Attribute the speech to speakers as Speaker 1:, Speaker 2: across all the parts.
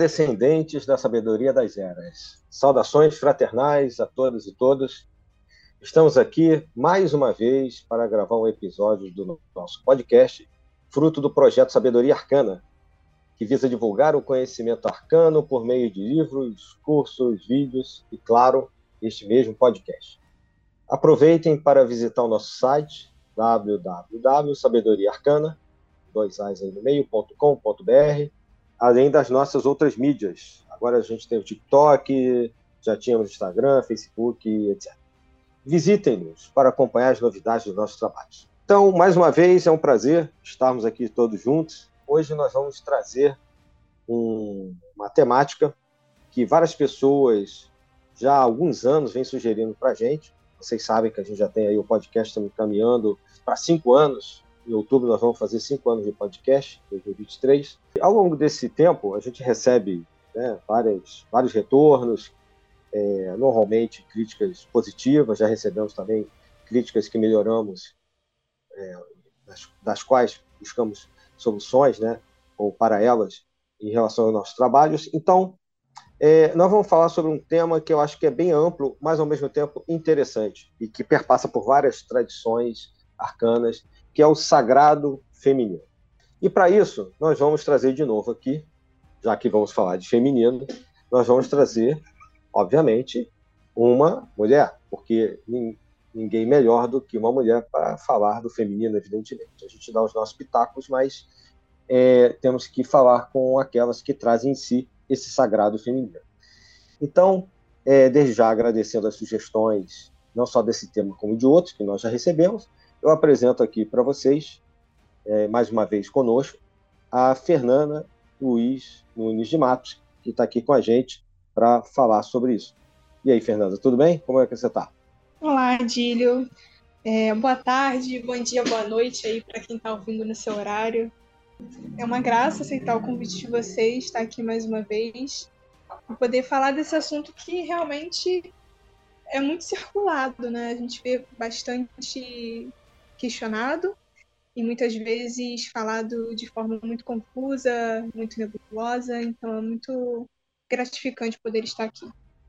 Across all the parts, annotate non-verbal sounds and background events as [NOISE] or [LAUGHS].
Speaker 1: Descendentes da sabedoria das eras. Saudações fraternais a todos e todas. Estamos aqui mais uma vez para gravar um episódio do nosso podcast, fruto do projeto Sabedoria Arcana, que visa divulgar o conhecimento arcano por meio de livros, cursos, vídeos e, claro, este mesmo podcast. Aproveitem para visitar o nosso site www.sabedoriaarcana.com.br além das nossas outras mídias. Agora a gente tem o TikTok, já tínhamos Instagram, Facebook, etc. Visitem-nos para acompanhar as novidades dos nossos trabalhos. Então, mais uma vez, é um prazer estarmos aqui todos juntos. Hoje nós vamos trazer um, uma temática que várias pessoas já há alguns anos vêm sugerindo para a gente. Vocês sabem que a gente já tem aí o podcast estamos caminhando para cinco anos em outubro nós vamos fazer cinco anos de podcast, 2023. Ao longo desse tempo, a gente recebe né, várias, vários retornos, é, normalmente críticas positivas, já recebemos também críticas que melhoramos, é, das, das, quais buscamos soluções, né, ou para elas, em relação aos nossos trabalhos. Então, é, nós vamos falar sobre um tema que eu acho que é bem amplo, mas ao mesmo tempo interessante, e que perpassa por várias tradições arcanas que é o sagrado feminino. E para isso, nós vamos trazer de novo aqui, já que vamos falar de feminino, nós vamos trazer, obviamente, uma mulher, porque ninguém melhor do que uma mulher para falar do feminino, evidentemente. A gente dá os nossos pitacos, mas é, temos que falar com aquelas que trazem em si esse sagrado feminino. Então, é, desde já agradecendo as sugestões, não só desse tema, como de outros que nós já recebemos, eu apresento aqui para vocês, é, mais uma vez conosco, a Fernanda Luiz Nunes de Matos, que está aqui com a gente para falar sobre isso. E aí, Fernanda, tudo bem? Como é que você está?
Speaker 2: Olá, Dílio. É, boa tarde, bom dia, boa noite aí para quem está ouvindo no seu horário. É uma graça aceitar o convite de vocês, estar aqui mais uma vez, e poder falar desse assunto que realmente é muito circulado, né? A gente vê bastante questionado e muitas vezes falado de forma muito confusa, muito nebulosa, então é muito gratificante poder estar aqui.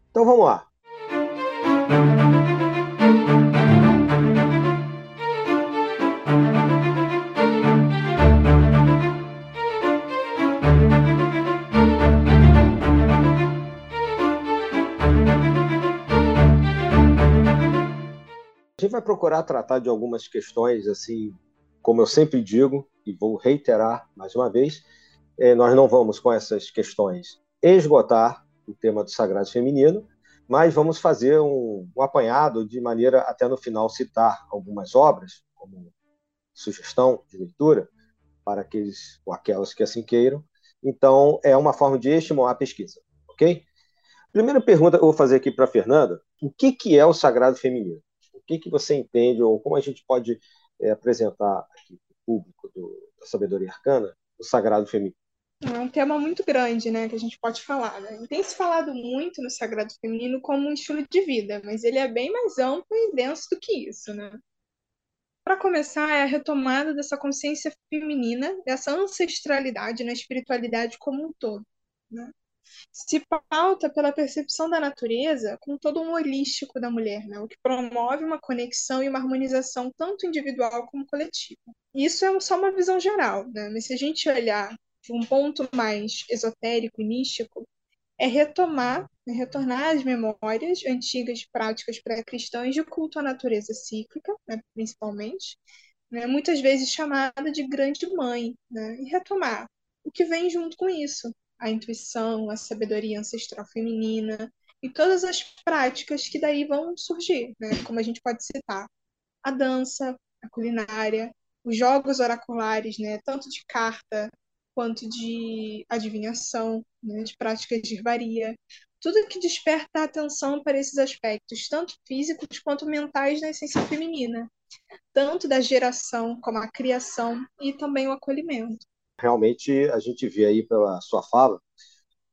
Speaker 1: Então vamos lá. A gente vai procurar tratar de algumas questões, assim, como eu sempre digo, e vou reiterar mais uma vez, é, nós não vamos com essas questões esgotar o tema do sagrado feminino, mas vamos fazer um, um apanhado de maneira até no final citar algumas obras, como sugestão de leitura, para aqueles ou aquelas que assim queiram. Então, é uma forma de estimular a pesquisa, ok? Primeira pergunta que eu vou fazer aqui para a Fernanda: o que, que é o sagrado feminino? o que, que você entende, ou como a gente pode é, apresentar aqui para o público do, da sabedoria arcana o sagrado feminino?
Speaker 2: É um tema muito grande, né, que a gente pode falar. Né? Tem se falado muito no sagrado feminino como um estilo de vida, mas ele é bem mais amplo e denso do que isso, né? Para começar, é a retomada dessa consciência feminina, dessa ancestralidade na espiritualidade como um todo. Né? Se pauta pela percepção da natureza com todo um holístico da mulher, né? o que promove uma conexão e uma harmonização tanto individual como coletiva. Isso é só uma visão geral, né? mas se a gente olhar de um ponto mais esotérico e místico, é retomar, é retornar às memórias antigas práticas pré-cristãs de culto à natureza cíclica, né, principalmente, né, muitas vezes chamada de grande mãe, né, e retomar o que vem junto com isso, a intuição, a sabedoria ancestral feminina e todas as práticas que daí vão surgir, né? Como a gente pode citar a dança, a culinária, os jogos oraculares, né? Tanto de carta quanto de adivinhação, né? de práticas de herbaria, tudo que desperta a atenção para esses aspectos, tanto físicos quanto mentais na essência feminina, tanto da geração como a criação e também o acolhimento
Speaker 1: realmente a gente vê aí pela sua fala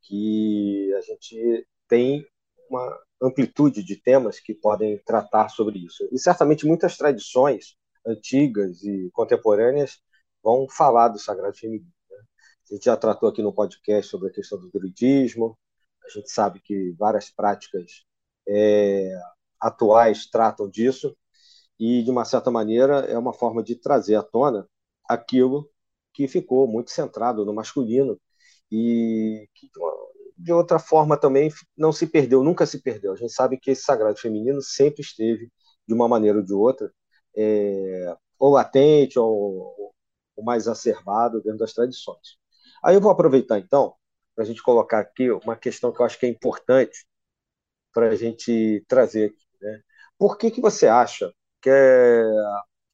Speaker 1: que a gente tem uma amplitude de temas que podem tratar sobre isso. E certamente muitas tradições antigas e contemporâneas vão falar do sagrado feminino. Né? A gente já tratou aqui no podcast sobre a questão do druidismo. A gente sabe que várias práticas é, atuais tratam disso. E, de uma certa maneira, é uma forma de trazer à tona aquilo que ficou muito centrado no masculino e que, de outra forma, também não se perdeu, nunca se perdeu. A gente sabe que esse sagrado feminino sempre esteve, de uma maneira ou de outra, é, ou latente ou, ou mais exacerbado dentro das tradições. Aí eu vou aproveitar, então, para a gente colocar aqui uma questão que eu acho que é importante para a gente trazer aqui. Né? Por que, que você acha que, é,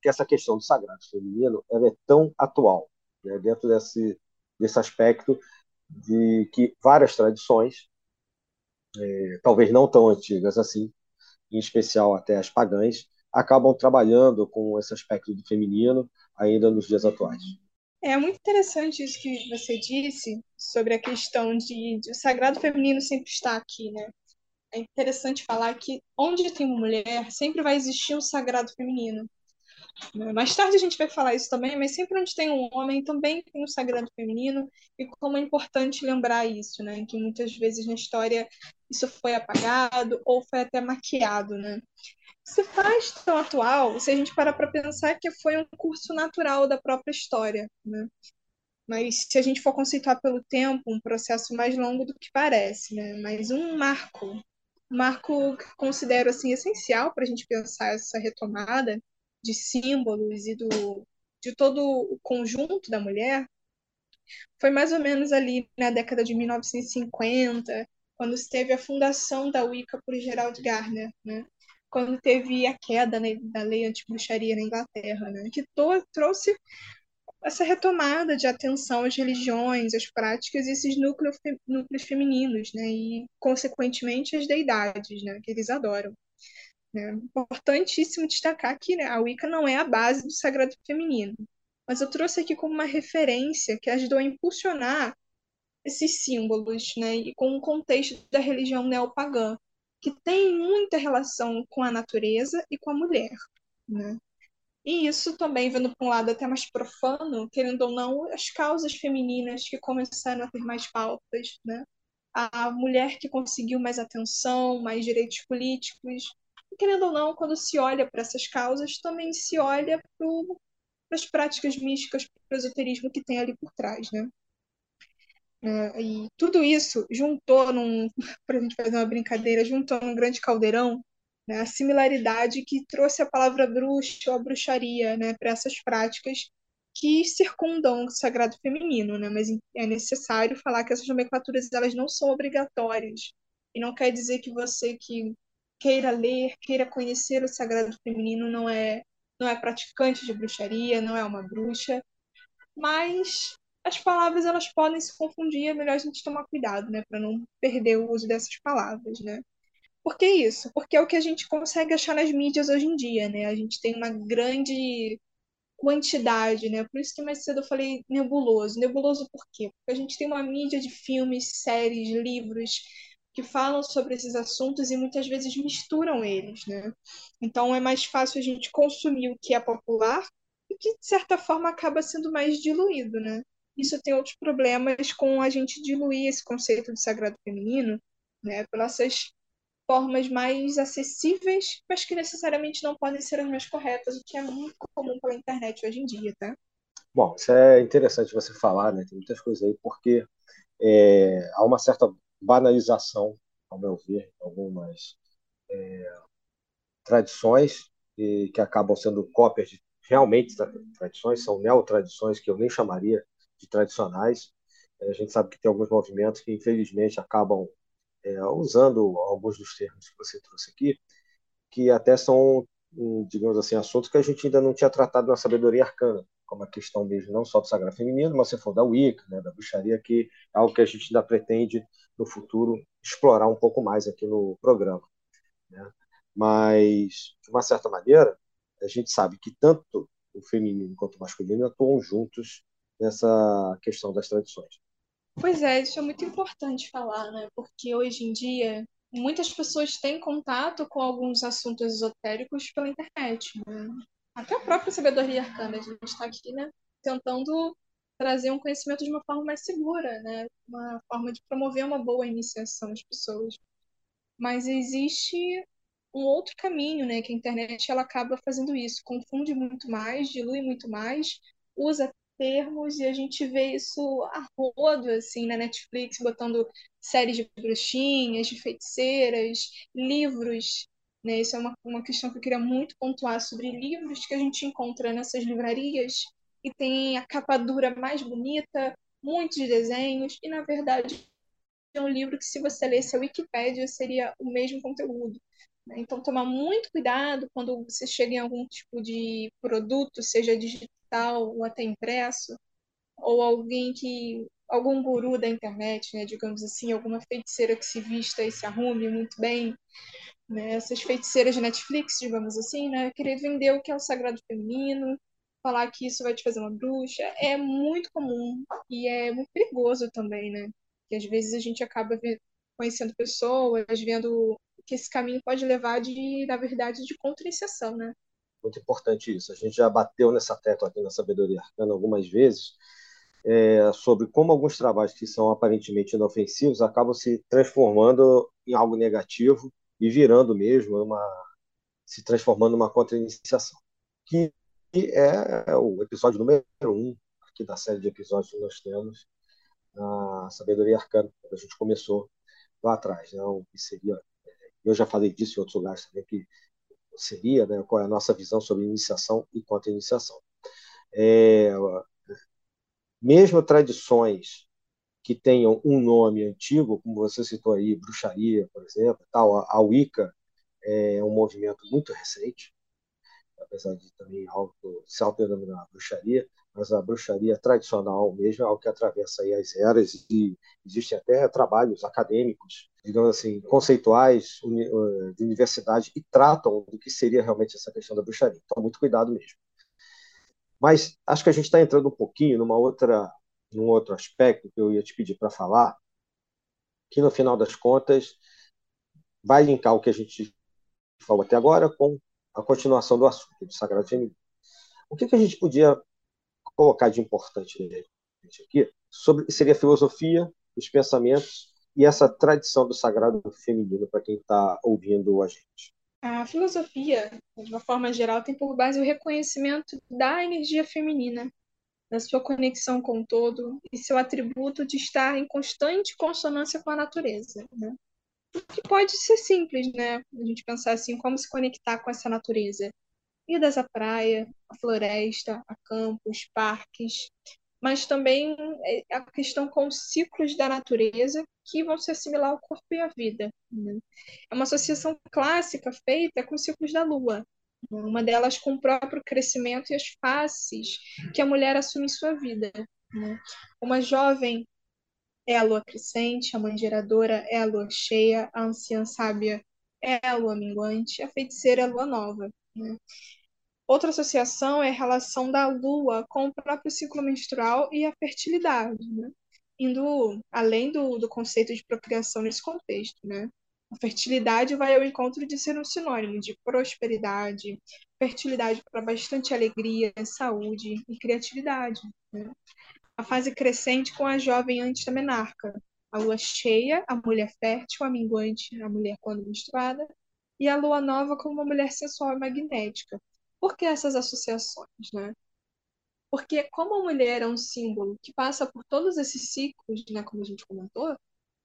Speaker 1: que essa questão do sagrado feminino ela é tão atual, né? dentro desse, desse aspecto de que várias tradições, é, talvez não tão antigas assim, em especial até as pagãs, acabam trabalhando com esse aspecto do feminino ainda nos dias atuais.
Speaker 2: É muito interessante isso que você disse sobre a questão de, de o sagrado feminino sempre estar aqui, né? É interessante falar que onde tem mulher, sempre vai existir um sagrado feminino. Né? Mais tarde a gente vai falar isso também, mas sempre onde tem um homem também tem um sagrado feminino e como é importante lembrar isso, né? Que muitas vezes na história isso foi apagado ou foi até maquiado, né? Se faz tão atual se a gente parar para pensar que foi um curso natural da própria história, né? Mas se a gente for conceituar pelo tempo, um processo mais longo do que parece, né? Mas um marco, um marco que considero assim essencial para a gente pensar essa retomada de símbolos e do, de todo o conjunto da mulher, foi mais ou menos ali na década de 1950, quando teve a fundação da Wicca por Gerald Gardner, né? quando teve a queda né, da lei anti-bruxaria na Inglaterra, né? que trouxe essa retomada de atenção às religiões, às práticas e esses núcleos, núcleos femininos, né? e, consequentemente, as deidades, né? que eles adoram. Né? Importantíssimo destacar que né, a Wicca não é a base do sagrado feminino, mas eu trouxe aqui como uma referência que ajudou a impulsionar esses símbolos, né, e com o contexto da religião neopagã, que tem muita relação com a natureza e com a mulher, né? E isso também, vendo para um lado até mais profano, querendo ou não, as causas femininas que começaram a ter mais pautas, né? A mulher que conseguiu mais atenção, mais direitos políticos, querendo ou não, quando se olha para essas causas, também se olha para as práticas místicas, para o esoterismo que tem ali por trás, né? É, e tudo isso juntou num, [LAUGHS] para a gente fazer uma brincadeira, juntou num grande caldeirão, né, a similaridade que trouxe a palavra bruxa ou a bruxaria, né, para essas práticas que circundam o sagrado feminino, né? Mas é necessário falar que essas nomenclaturas elas não são obrigatórias e não quer dizer que você que queira ler, queira conhecer o sagrado feminino, não é não é praticante de bruxaria, não é uma bruxa, mas as palavras elas podem se confundir, é melhor a gente tomar cuidado, né, para não perder o uso dessas palavras, né? Por que isso? Porque é o que a gente consegue achar nas mídias hoje em dia, né? A gente tem uma grande quantidade, né? Por isso que mais cedo eu falei nebuloso. Nebuloso por quê? Porque a gente tem uma mídia de filmes, séries, livros, que falam sobre esses assuntos e muitas vezes misturam eles, né? Então é mais fácil a gente consumir o que é popular e que, de certa forma, acaba sendo mais diluído, né? Isso tem outros problemas com a gente diluir esse conceito de sagrado feminino, né? Pelas formas mais acessíveis, mas que necessariamente não podem ser as mais corretas, o que é muito comum pela internet hoje em dia, tá?
Speaker 1: Bom, isso é interessante você falar, né? Tem muitas coisas aí, porque é, há uma certa banalização, ao meu ver, algumas é, tradições e, que acabam sendo cópias de realmente tradições, são neotradições que eu nem chamaria de tradicionais. É, a gente sabe que tem alguns movimentos que, infelizmente, acabam é, usando alguns dos termos que você trouxe aqui, que até são, digamos assim, assuntos que a gente ainda não tinha tratado na sabedoria arcana como a questão mesmo não só do sagrado feminino, mas se for da Wicca, né, da bruxaria, que é algo que a gente ainda pretende no futuro explorar um pouco mais aqui no programa. Né? Mas, de uma certa maneira, a gente sabe que tanto o feminino quanto o masculino atuam juntos nessa questão das tradições.
Speaker 2: Pois é, isso é muito importante falar, né? Porque hoje em dia muitas pessoas têm contato com alguns assuntos esotéricos pela internet, né? até a própria sabedoria arcana, a gente está aqui, né, tentando trazer um conhecimento de uma forma mais segura, né? Uma forma de promover uma boa iniciação às pessoas. Mas existe um outro caminho, né? Que a internet ela acaba fazendo isso, confunde muito mais, dilui muito mais, usa termos e a gente vê isso a rodo, assim, na Netflix, botando séries de bruxinhas, de feiticeiras, livros, né? Isso é uma, uma questão que eu queria muito pontuar sobre livros que a gente encontra nessas livrarias e tem a capa dura mais bonita, muitos desenhos, e na verdade é um livro que se você lesse a Wikipédia seria o mesmo conteúdo. Né? Então, tomar muito cuidado quando você chega em algum tipo de produto, seja digital ou até impresso, ou alguém que algum guru da internet, né, digamos assim, alguma feiticeira que se vista e se arrume muito bem, né, essas feiticeiras de Netflix, digamos assim, né, querer vender o que é o sagrado feminino, falar que isso vai te fazer uma bruxa, é muito comum e é muito perigoso também, né, que às vezes a gente acaba conhecendo pessoas, vendo que esse caminho pode levar de, na verdade, de contra-iniciação, né?
Speaker 1: Muito importante isso. A gente já bateu nessa tecla aqui na Sabedoria Arcana algumas vezes, é, sobre como alguns trabalhos que são aparentemente inofensivos acabam se transformando em algo negativo e virando mesmo uma se transformando numa contra-iniciação, que é o episódio número um aqui da série de episódios que nós temos na Sabedoria Arcana, que a gente começou lá atrás, né? o que seria eu já falei disso em outros lugares também, que seria, né, qual é a nossa visão sobre iniciação e contra-iniciação. É, mesmo tradições que tenham um nome antigo, como você citou aí, bruxaria, por exemplo, tal, a, a Wicca é um movimento muito recente, apesar de também auto, se autodenominar bruxaria, mas a bruxaria tradicional mesmo é algo que atravessa as eras e existem até trabalhos acadêmicos, digamos assim, conceituais de universidade e tratam do que seria realmente essa questão da bruxaria. Então, muito cuidado mesmo. Mas acho que a gente está entrando um pouquinho numa outra, num outro aspecto que eu ia te pedir para falar, que no final das contas vai linkar o que a gente falou até agora com a continuação do assunto do Sagrado Feminino. O que, que a gente podia colocar de importante aqui sobre seria a filosofia, os pensamentos e essa tradição do sagrado feminino para quem está ouvindo a gente.
Speaker 2: A filosofia, de uma forma geral, tem por base o reconhecimento da energia feminina, da sua conexão com o todo e seu atributo de estar em constante consonância com a natureza. Né? Que pode ser simples, né? A gente pensar assim, como se conectar com essa natureza idas à praia, à floresta, a campos, parques, mas também é, a questão com os ciclos da natureza que vão se assimilar ao corpo e à vida. Né? É uma associação clássica feita com os ciclos da lua, né? uma delas com o próprio crescimento e as faces que a mulher assume em sua vida. Né? Uma jovem é a lua crescente, a mãe geradora é a lua cheia, a anciã sábia é a lua minguante, a feiticeira é a lua nova. Né? Outra associação é a relação da lua com o próprio ciclo menstrual e a fertilidade, né? indo além do, do conceito de procriação nesse contexto. Né? A fertilidade vai ao encontro de ser um sinônimo de prosperidade, fertilidade para bastante alegria, saúde e criatividade. Né? A fase crescente com a jovem antes da menarca, a lua cheia, a mulher fértil, a minguante, a mulher quando menstruada, e a lua nova como uma mulher sensual e magnética. Por que essas associações, né? Porque como a mulher é um símbolo que passa por todos esses ciclos, né, como a gente comentou,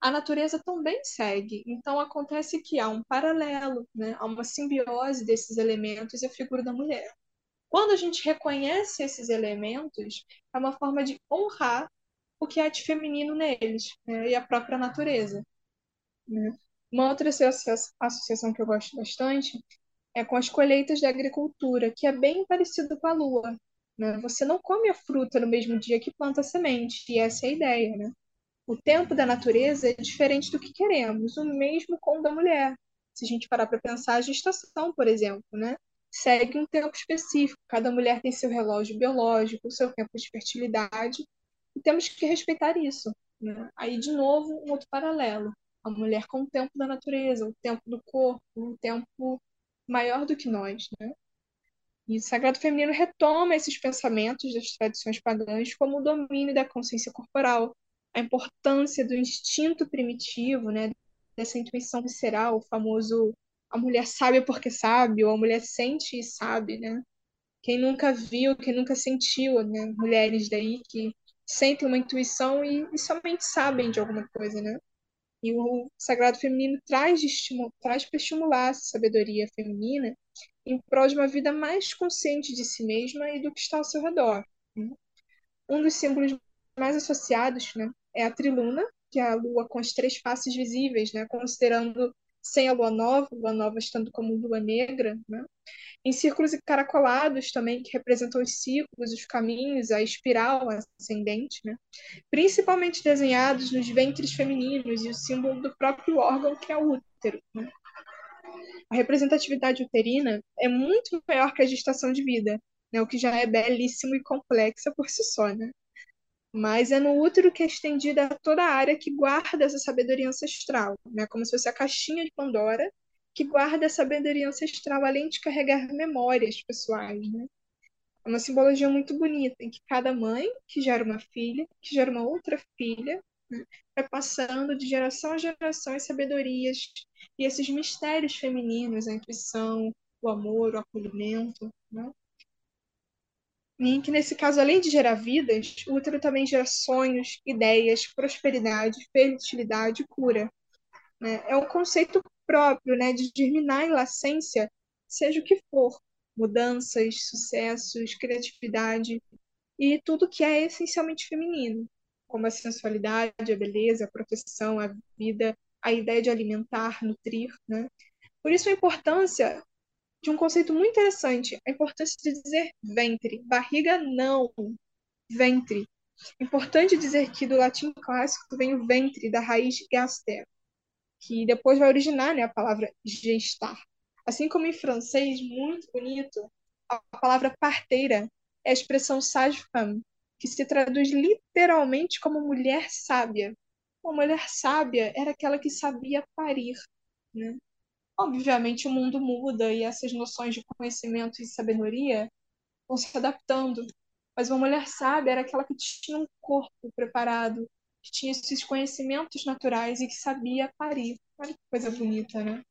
Speaker 2: a natureza também segue. Então acontece que há um paralelo, né, há uma simbiose desses elementos e a figura da mulher. Quando a gente reconhece esses elementos, é uma forma de honrar o que há de feminino neles né, e a própria natureza. Né? Uma outra associação que eu gosto bastante é com as colheitas da agricultura, que é bem parecido com a lua. Né? Você não come a fruta no mesmo dia que planta a semente, e essa é a ideia. Né? O tempo da natureza é diferente do que queremos, o mesmo com o da mulher. Se a gente parar para pensar, a gestação, por exemplo, né? Segue um tempo específico. Cada mulher tem seu relógio biológico, seu tempo de fertilidade, e temos que respeitar isso. Né? Aí, de novo, um outro paralelo. A mulher com o tempo da natureza, o tempo do corpo, o tempo maior do que nós, né? E o sagrado feminino retoma esses pensamentos das tradições pagãs como o domínio da consciência corporal, a importância do instinto primitivo, né, dessa intuição visceral, o famoso a mulher sabe porque sabe, ou a mulher sente e sabe, né? Quem nunca viu, quem nunca sentiu, né? Mulheres daí que sentem uma intuição e, e somente sabem de alguma coisa, né? E o sagrado feminino traz, traz para estimular essa sabedoria feminina em prol de uma vida mais consciente de si mesma e do que está ao seu redor. Né? Um dos símbolos mais associados né, é a triluna, que é a lua com as três faces visíveis, né, considerando sem a lua nova, lua nova estando como lua negra, né? em círculos encaracolados também, que representam os círculos, os caminhos, a espiral ascendente, né? principalmente desenhados nos ventres femininos e o símbolo do próprio órgão, que é o útero. Né? A representatividade uterina é muito maior que a gestação de vida, né? o que já é belíssimo e complexa por si só. Né? Mas é no útero que é estendida toda a área que guarda essa sabedoria ancestral, né? como se fosse a caixinha de Pandora que guarda a sabedoria ancestral, além de carregar memórias pessoais. Né? É uma simbologia muito bonita, em que cada mãe que gera uma filha, que gera uma outra filha, né? vai passando de geração a geração as sabedorias e esses mistérios femininos, a intuição, o amor, o acolhimento. Né? Que, nesse caso, além de gerar vidas, o útero também gera sonhos, ideias, prosperidade, fertilidade cura. Né? É um conceito próprio né, de germinar em lascência, seja o que for, mudanças, sucessos, criatividade e tudo que é essencialmente feminino, como a sensualidade, a beleza, a proteção, a vida, a ideia de alimentar, nutrir. Né? Por isso a importância de um conceito muito interessante, a importância de dizer ventre, barriga não, ventre. Importante dizer que do latim clássico vem o ventre, da raiz gaster, que depois vai originar né, a palavra gestar. Assim como em francês, muito bonito, a palavra parteira é a expressão sage-femme, que se traduz literalmente como mulher sábia. Uma mulher sábia era aquela que sabia parir, né? Obviamente, o mundo muda e essas noções de conhecimento e sabedoria vão se adaptando. Mas uma mulher sábia era aquela que tinha um corpo preparado, que tinha esses conhecimentos naturais e que sabia parir. Olha que coisa bonita, né?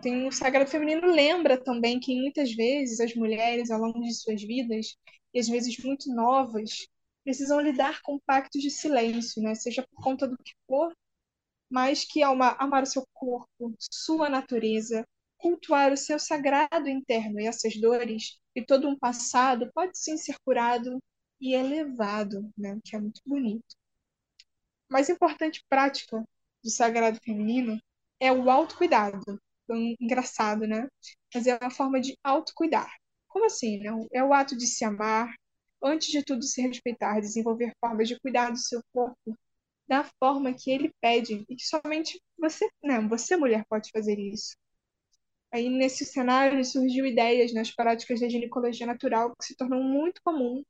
Speaker 2: Tem o Sagrado Feminino lembra também que muitas vezes as mulheres, ao longo de suas vidas, e às vezes muito novas, precisam lidar com pactos de silêncio, né? Seja por conta do que for, mas que ao amar o seu corpo, sua natureza, cultuar o seu sagrado interno e essas dores e todo um passado pode sim ser curado e elevado, né? que é muito bonito. Mais importante prática do sagrado feminino é o autocuidado. Então, engraçado, né? Mas é uma forma de autocuidar. Como assim? Né? É o ato de se amar, antes de tudo se respeitar, desenvolver formas de cuidar do seu corpo da forma que ele pede e que somente você, não, você mulher pode fazer isso. Aí nesse cenário surgiu ideias nas práticas da ginecologia natural que se tornou muito comum,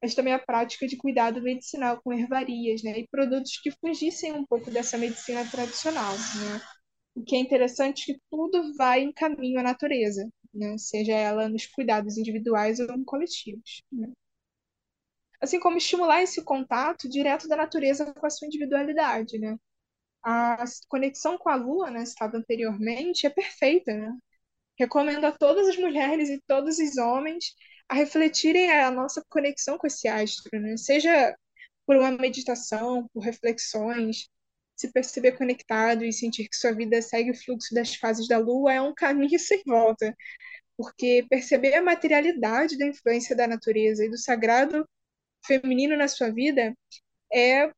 Speaker 2: mas também a prática de cuidado medicinal com ervarias, né, e produtos que fugissem um pouco dessa medicina tradicional, né? O que é interessante é que tudo vai em caminho à natureza, né? Seja ela nos cuidados individuais ou coletivos. Né? Assim como estimular esse contato direto da natureza com a sua individualidade, né? A conexão com a Lua, né, citado anteriormente, é perfeita, né? Recomendo a todas as mulheres e todos os homens a refletirem a nossa conexão com esse astro, né? Seja por uma meditação, por reflexões, se perceber conectado e sentir que sua vida segue o fluxo das fases da Lua é um caminho sem volta, porque perceber a materialidade da influência da natureza e do sagrado feminino na sua vida é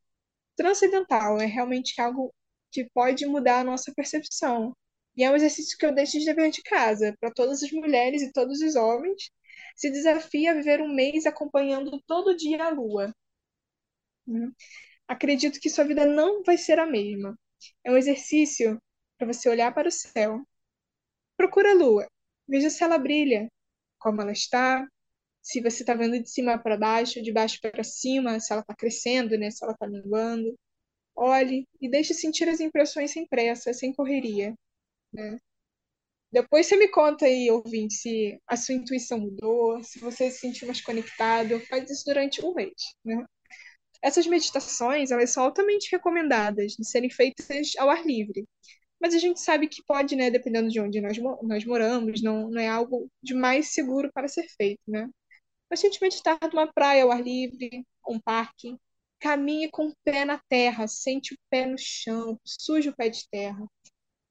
Speaker 2: transcendental, é realmente algo que pode mudar a nossa percepção. E é um exercício que eu deixo de dever de casa, para todas as mulheres e todos os homens. Se desafia a viver um mês acompanhando todo dia a lua. Né? Acredito que sua vida não vai ser a mesma. É um exercício para você olhar para o céu. Procura a lua. Veja se ela brilha, como ela está, se você está vendo de cima para baixo, de baixo para cima, se ela está crescendo, né? se ela está minguando. Olhe e deixe sentir as impressões sem pressa, sem correria. Né? Depois você me conta aí, ouvinte, se a sua intuição mudou, se você se sentiu mais conectado. Faz isso durante um mês, né? Essas meditações, elas são altamente recomendadas de serem feitas ao ar livre. Mas a gente sabe que pode, né, dependendo de onde nós, nós moramos, não, não é algo de mais seguro para ser feito, né? A meditar numa praia ao ar livre, um parque, caminhe com o pé na terra, sente o pé no chão, suje o pé de terra.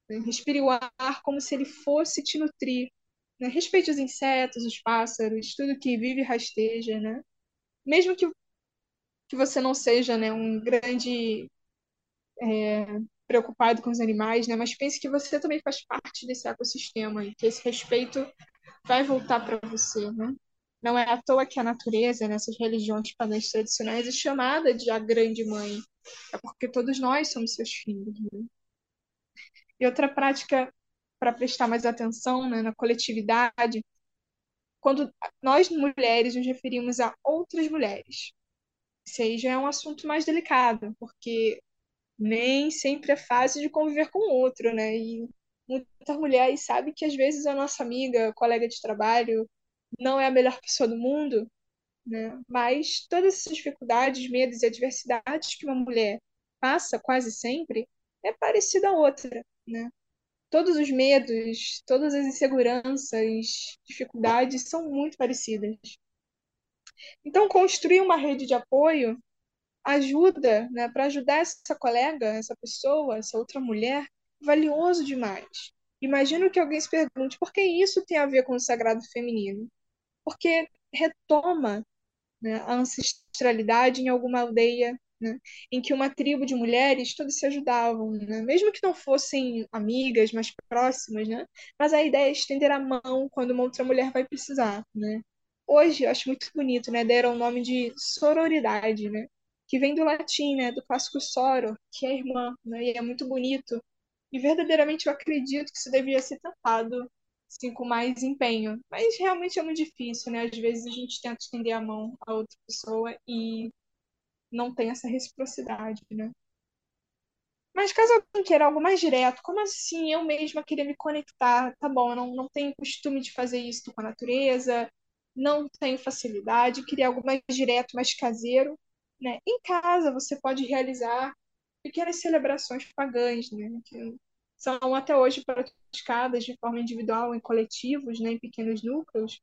Speaker 2: Né? Respire o ar como se ele fosse te nutrir. Né? Respeite os insetos, os pássaros, tudo que vive e rasteja, né? Mesmo que, que você não seja né, um grande é, preocupado com os animais, né? Mas pense que você também faz parte desse ecossistema e que esse respeito vai voltar para você, né? Não é à toa que a natureza, nessas religiões pagãs tradicionais, é chamada de a grande mãe. É porque todos nós somos seus filhos. Né? E outra prática para prestar mais atenção né, na coletividade, quando nós mulheres nos referimos a outras mulheres. Isso aí já é um assunto mais delicado, porque nem sempre é fácil de conviver com o outro, né? E muitas mulheres sabem que às vezes a nossa amiga, colega de trabalho, não é a melhor pessoa do mundo, né? Mas todas essas dificuldades, medos e adversidades que uma mulher passa quase sempre é parecida a outra né? Todos os medos, todas as inseguranças, dificuldades são muito parecidas. Então, construir uma rede de apoio ajuda, né, para ajudar essa colega, essa pessoa, essa outra mulher, valioso demais. Imagino que alguém se pergunte por que isso tem a ver com o sagrado feminino? Porque retoma né, a ancestralidade em alguma aldeia né? em que uma tribo de mulheres todas se ajudavam, né? mesmo que não fossem amigas mais próximas, né? mas a ideia é estender a mão quando uma outra mulher vai precisar. Né? Hoje, eu acho muito bonito, né? deram o nome de sororidade, né? que vem do latim, né? do clássico soro, que é irmã, né? e é muito bonito. E verdadeiramente eu acredito que isso devia ser tratado assim, com mais empenho. Mas realmente é muito difícil, né? Às vezes a gente tenta estender a mão a outra pessoa e não tem essa reciprocidade, né? Mas caso alguém queira algo mais direto, como assim eu mesma queria me conectar? Tá bom, eu não, não tenho costume de fazer isso com a natureza, não tenho facilidade, queria algo mais direto, mais caseiro, né? Em casa você pode realizar pequenas celebrações pagãs, né? São até hoje praticadas de forma individual em coletivos, né? Em pequenos núcleos.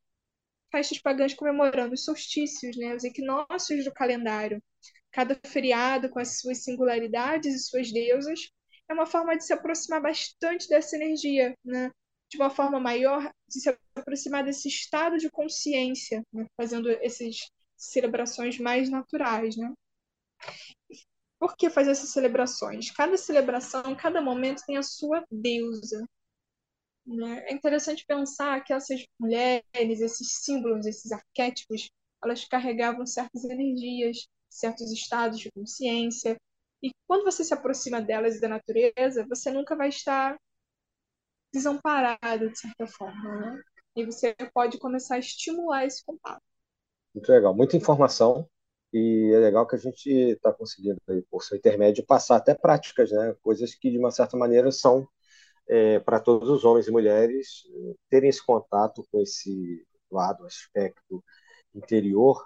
Speaker 2: Festas pagãs comemorando os solstícios, né? Os equinócios do calendário cada feriado com as suas singularidades e suas deusas, é uma forma de se aproximar bastante dessa energia, né? de uma forma maior, de se aproximar desse estado de consciência, né? fazendo essas celebrações mais naturais. Né? Por que fazer essas celebrações? Cada celebração, cada momento tem a sua deusa. Né? É interessante pensar que essas mulheres, esses símbolos, esses arquétipos, elas carregavam certas energias, certos estados de consciência. E quando você se aproxima delas e da natureza, você nunca vai estar desamparado, de certa forma. Né? E você pode começar a estimular esse contato.
Speaker 1: Muito legal, muita informação. E é legal que a gente está conseguindo, aí, por seu intermédio, passar até práticas, né? coisas que, de uma certa maneira, são é, para todos os homens e mulheres terem esse contato com esse lado, aspecto interior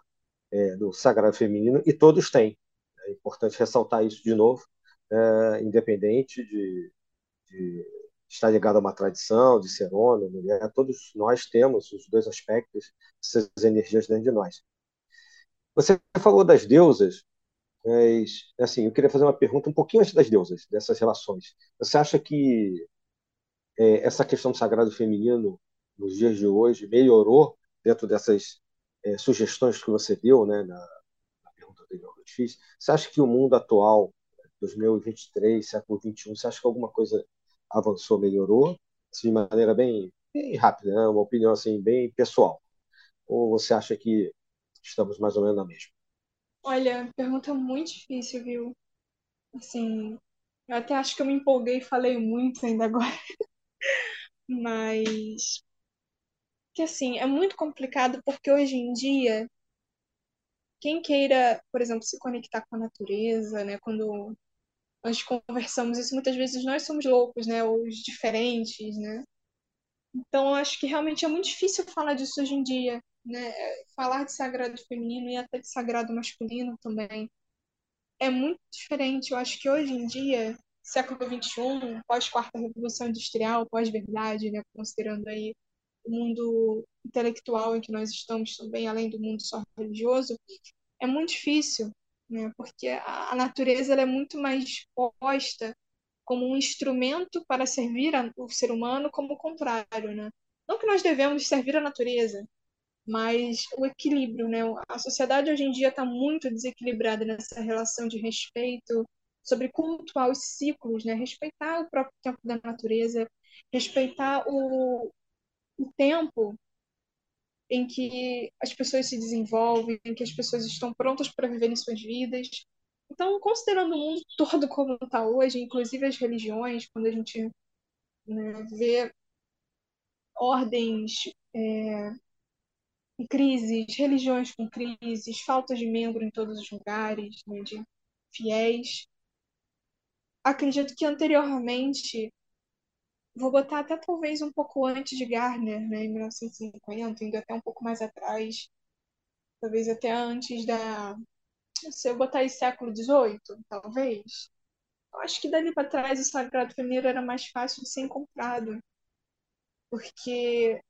Speaker 1: é, do sagrado feminino, e todos têm. É importante ressaltar isso de novo, é, independente de, de, estar ligado a uma tradição, de ser homem, mulher, todos nós temos os dois aspectos, essas energias dentro de nós. Você falou das deusas, mas assim, eu queria fazer uma pergunta um pouquinho antes das deusas, dessas relações. Você acha que é, essa questão do sagrado feminino nos dias de hoje melhorou dentro dessas é, sugestões que você deu né, na, na pergunta anterior que eu fiz, você acha que o mundo atual, 2023, século 21, você acha que alguma coisa avançou, melhorou, assim, de maneira bem, bem rápida, né? uma opinião assim bem pessoal? Ou você acha que estamos mais ou menos na mesma?
Speaker 2: Olha, pergunta muito difícil, viu? Assim, eu até acho que eu me empolguei e falei muito ainda agora. [LAUGHS] Mas que assim, é muito complicado porque hoje em dia, quem queira, por exemplo, se conectar com a natureza, né, quando nós conversamos isso, muitas vezes nós somos loucos, né, ou os diferentes, né? Então, eu acho que realmente é muito difícil falar disso hoje em dia, né? Falar de sagrado feminino e até de sagrado masculino também é muito diferente. Eu acho que hoje em dia, século XXI, pós-quarta revolução industrial, pós-verdade, né? Considerando aí o mundo intelectual em que nós estamos também, além do mundo só religioso, é muito difícil, né? Porque a natureza ela é muito mais posta como um instrumento para servir o ser humano, como o contrário, né? Não que nós devemos servir a natureza, mas o equilíbrio, né? A sociedade hoje em dia está muito desequilibrada nessa relação de respeito, sobre cultuar os ciclos, né? Respeitar o próprio tempo da natureza, respeitar o, o tempo em que as pessoas se desenvolvem, em que as pessoas estão prontas para viverem suas vidas. Então, considerando o mundo [LAUGHS] todo como está hoje, inclusive as religiões, quando a gente né, vê ordens é, crises, religiões com crises, falta de membro em todos os lugares, né, de fiéis. Acredito que anteriormente vou botar até talvez um pouco antes de Gardner, né, em 1950, indo até um pouco mais atrás, talvez até antes da. Se eu botar aí século XVIII, talvez. Eu acho que dali para trás o sagrado feminino era mais fácil de ser encontrado. Porque,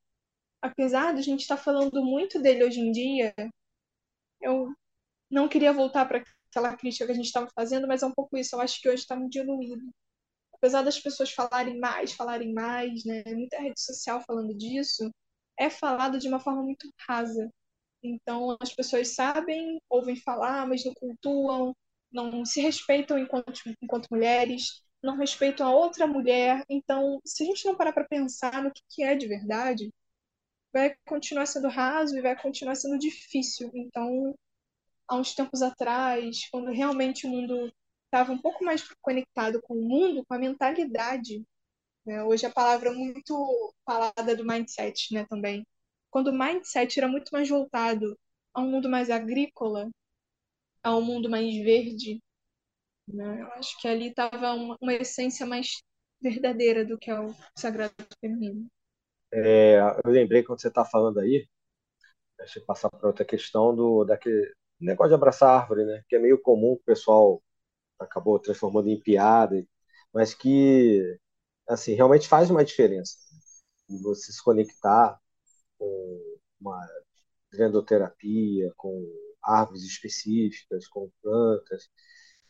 Speaker 2: apesar de a gente estar tá falando muito dele hoje em dia, eu não queria voltar para aquela crítica que a gente estava fazendo, mas é um pouco isso. Eu acho que hoje está muito diluído apesar das pessoas falarem mais, falarem mais, né, muita rede social falando disso, é falado de uma forma muito rasa. Então, as pessoas sabem, ouvem falar, mas não cultuam, não se respeitam enquanto, enquanto mulheres, não respeitam a outra mulher. Então, se a gente não parar para pensar no que é de verdade, vai continuar sendo raso e vai continuar sendo difícil. Então, há uns tempos atrás, quando realmente o mundo estava um pouco mais conectado com o mundo, com a mentalidade. Né? Hoje a palavra é muito falada do mindset, né, também. Quando o mindset era muito mais voltado a um mundo mais agrícola, a um mundo mais verde, né? eu acho que ali estava uma, uma, essência mais verdadeira do que é o sagrado feminino.
Speaker 1: É, eu lembrei quando você está falando aí, deixa eu passar para outra questão do daquele negócio de abraçar árvore, né? Que é meio comum o pessoal acabou transformando em piada, mas que assim realmente faz uma diferença. Você se conectar com uma grandoterapia, com árvores específicas, com plantas,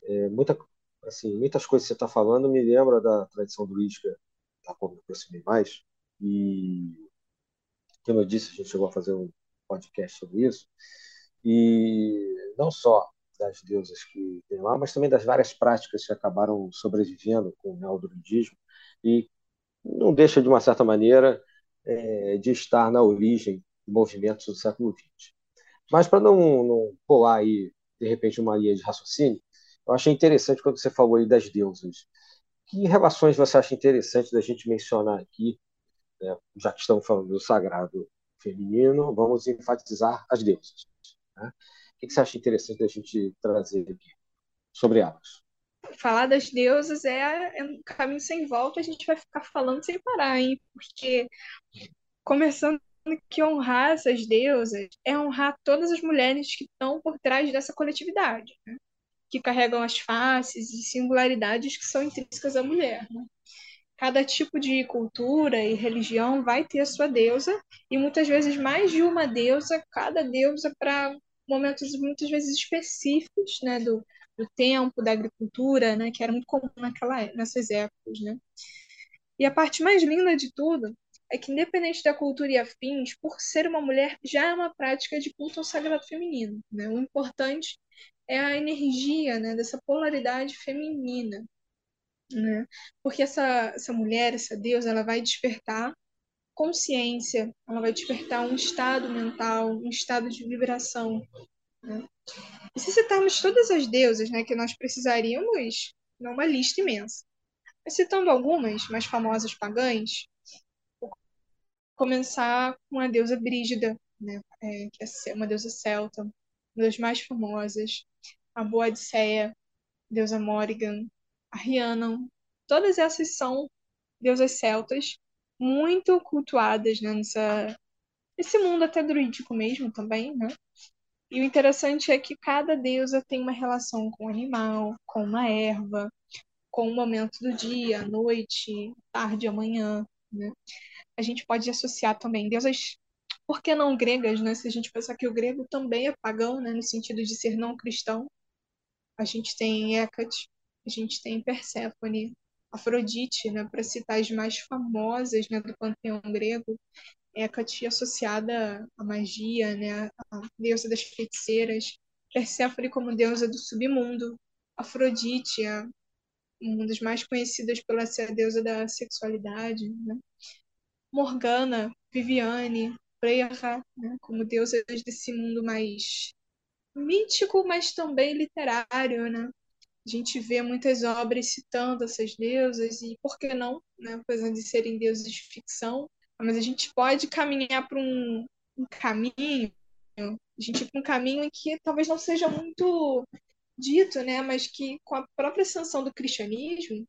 Speaker 1: é, muita, assim, muitas coisas que você está falando me lembra da tradição druídica da qual me aproximei mais e como eu disse a gente chegou a fazer um podcast sobre isso e não só das deusas que tem lá, mas também das várias práticas que acabaram sobrevivendo com o neodruidismo e não deixa, de uma certa maneira, é, de estar na origem de movimentos do século XX. Mas para não, não pular aí, de repente, uma linha de raciocínio, eu achei interessante quando você falou aí das deusas. Que relações você acha interessante da gente mencionar aqui, né? já que estamos falando do sagrado feminino, vamos enfatizar as deusas. Né? que você acha interessante a gente trazer aqui sobre elas?
Speaker 2: Falar das deusas é, é um caminho sem volta, a gente vai ficar falando sem parar, hein? Porque começando que honrar essas deusas é honrar todas as mulheres que estão por trás dessa coletividade, né? que carregam as faces e singularidades que são intrínsecas à mulher. Né? Cada tipo de cultura e religião vai ter a sua deusa, e muitas vezes mais de uma deusa, cada deusa para momentos muitas vezes específicos, né, do, do tempo, da agricultura, né, que era muito comum naquela, nessas épocas, né. E a parte mais linda de tudo é que, independente da cultura e afins, por ser uma mulher, já é uma prática de culto ao sagrado feminino. Né? O importante é a energia né, dessa polaridade feminina. Né? Porque essa, essa mulher, essa deusa, ela vai despertar consciência, ela vai despertar um estado mental, um estado de vibração. Né? E se citarmos todas as deusas né, que nós precisaríamos, não uma lista imensa. Mas citando algumas mais famosas pagãs, vou começar com a deusa Brígida, né, é, que é uma deusa celta, uma das mais famosas, a Boadicea, deusa Morrigan, Rhiannon, todas essas são deusas celtas muito cultuadas né, nessa, nesse mundo até druídico mesmo também, né? E o interessante é que cada deusa tem uma relação com o animal, com uma erva, com o momento do dia, noite, tarde, amanhã, né? A gente pode associar também deusas, por que não gregas, né? Se a gente pensar que o grego também é pagão, né? No sentido de ser não cristão. A gente tem Hecate, a gente tem Perséfone, Afrodite, né? Para citar as mais famosas né? do panteão grego. Hecate associada à magia, né? A deusa das feiticeiras. Perséfone como deusa do submundo. Afrodite, a uma das mais conhecidas pela ser a deusa da sexualidade, né? Morgana, Viviane, Freya, né? como deusas desse mundo mais mítico, mas também literário, né? A gente vê muitas obras citando essas deusas e por que não, né? apesar de serem deusas de ficção, mas a gente pode caminhar para um, um caminho, a gente para um caminho em que talvez não seja muito dito, né, mas que com a própria ascensão do cristianismo,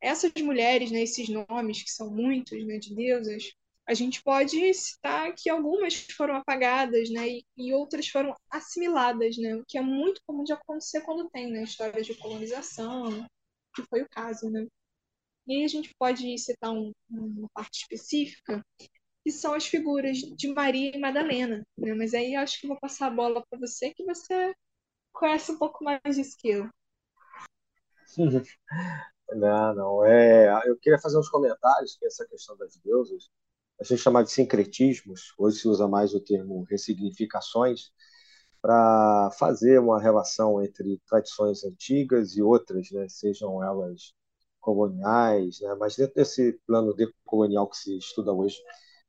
Speaker 2: essas mulheres, né, esses nomes que são muitos, né, de deusas, a gente pode citar que algumas foram apagadas, né, e, e outras foram assimiladas, né, o que é muito comum de acontecer quando tem, né, histórias de colonização, que foi o caso, né. E aí a gente pode citar um, uma parte específica, que são as figuras de Maria e Madalena, né, mas aí eu acho que vou passar a bola para você, que você conhece um pouco mais disso que eu.
Speaker 1: Não, não. É, eu queria fazer uns comentários que essa questão das deusas, a gente chama de sincretismos, hoje se usa mais o termo ressignificações, para fazer uma relação entre tradições antigas e outras, né, sejam elas coloniais, né, mas dentro desse plano decolonial que se estuda hoje,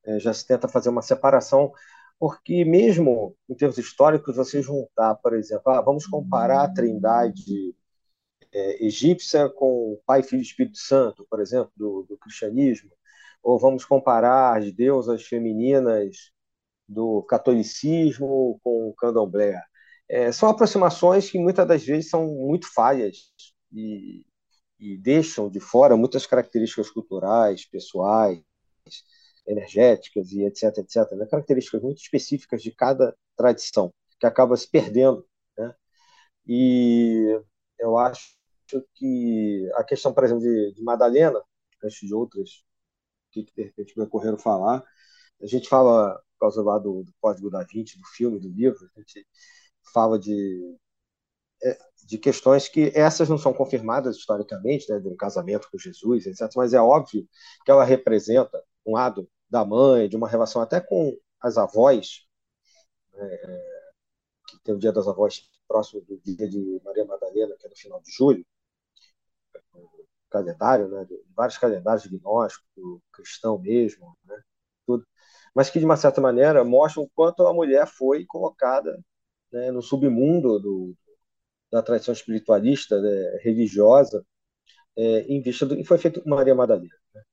Speaker 1: é, já se tenta fazer uma separação porque mesmo em termos históricos, você juntar, por exemplo, ah, vamos comparar a trindade é, egípcia com o Pai, Filho e Espírito Santo, por exemplo, do, do cristianismo, ou vamos comparar as deusas femininas do catolicismo com o candomblé. É, são aproximações que muitas das vezes são muito falhas e, e deixam de fora muitas características culturais, pessoais, energéticas e etc, etc, né? características muito específicas de cada tradição, que acaba se perdendo. Né? E eu acho que a questão, por exemplo, de, de Madalena, antes de outras que, de repente me ocorreram falar, a gente fala, por causa lá do, do Código da Vinci, do filme, do livro, a gente fala de é, de questões que essas não são confirmadas historicamente, né, de um casamento com Jesus, etc. Mas é óbvio que ela representa um lado da mãe, de uma relação até com as avós, né, é, que tem o Dia das Avós próximo do dia de Maria Madalena, que é no final de julho, calendário, né, de vários calendários gnósticos, cristão mesmo, né, tudo, mas que de uma certa maneira mostram o quanto a mulher foi colocada né, no submundo do, da tradição espiritualista, né, religiosa, é, em vista do, e foi feito Maria Madalena. Né?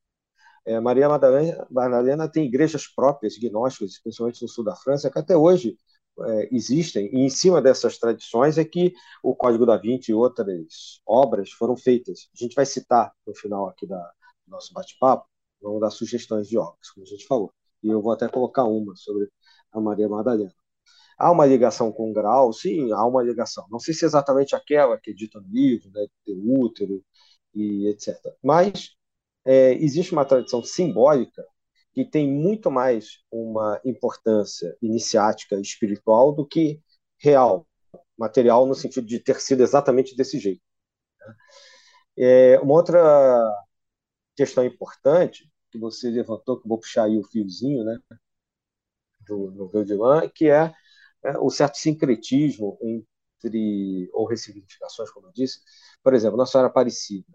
Speaker 1: É, Maria Madalena, Madalena tem igrejas próprias, gnósticas, principalmente no sul da França, que até hoje é, existem, e em cima dessas tradições é que o Código da Vinci e outras obras foram feitas. A gente vai citar no final aqui da, do nosso bate-papo, vamos dar sugestões de obras, como a gente falou. E eu vou até colocar uma sobre a Maria Madalena. Há uma ligação com o grau? Sim, há uma ligação. Não sei se é exatamente aquela que é dita no livro, né, de útero e etc. Mas é, existe uma tradição simbólica que tem muito mais uma importância iniciática espiritual do que real, material, no sentido de ter sido exatamente desse jeito. Né? É, uma outra questão importante que você levantou, que vou puxar aí o fiozinho, né, do, no Veldilan, que é, é, o certo sincretismo entre, ou ressignificações, como eu disse, por exemplo, Nossa Senhora Aparecida,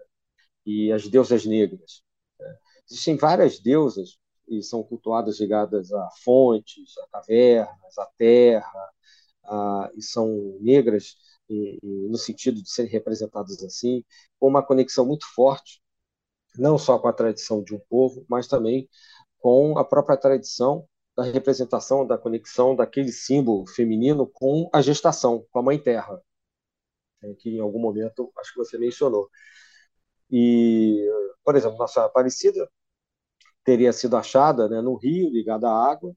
Speaker 1: e as deusas negras. Né? Existem várias deusas e são cultuadas ligadas a fontes, a cavernas, a terra, a, e são negras e, e no sentido de serem representadas assim, com uma conexão muito forte, não só com a tradição de um povo, mas também com a própria tradição da representação, da conexão daquele símbolo feminino com a gestação, com a mãe terra, né, que em algum momento acho que você mencionou. E, por exemplo, nossa Aparecida teria sido achada né, no rio, ligada à água,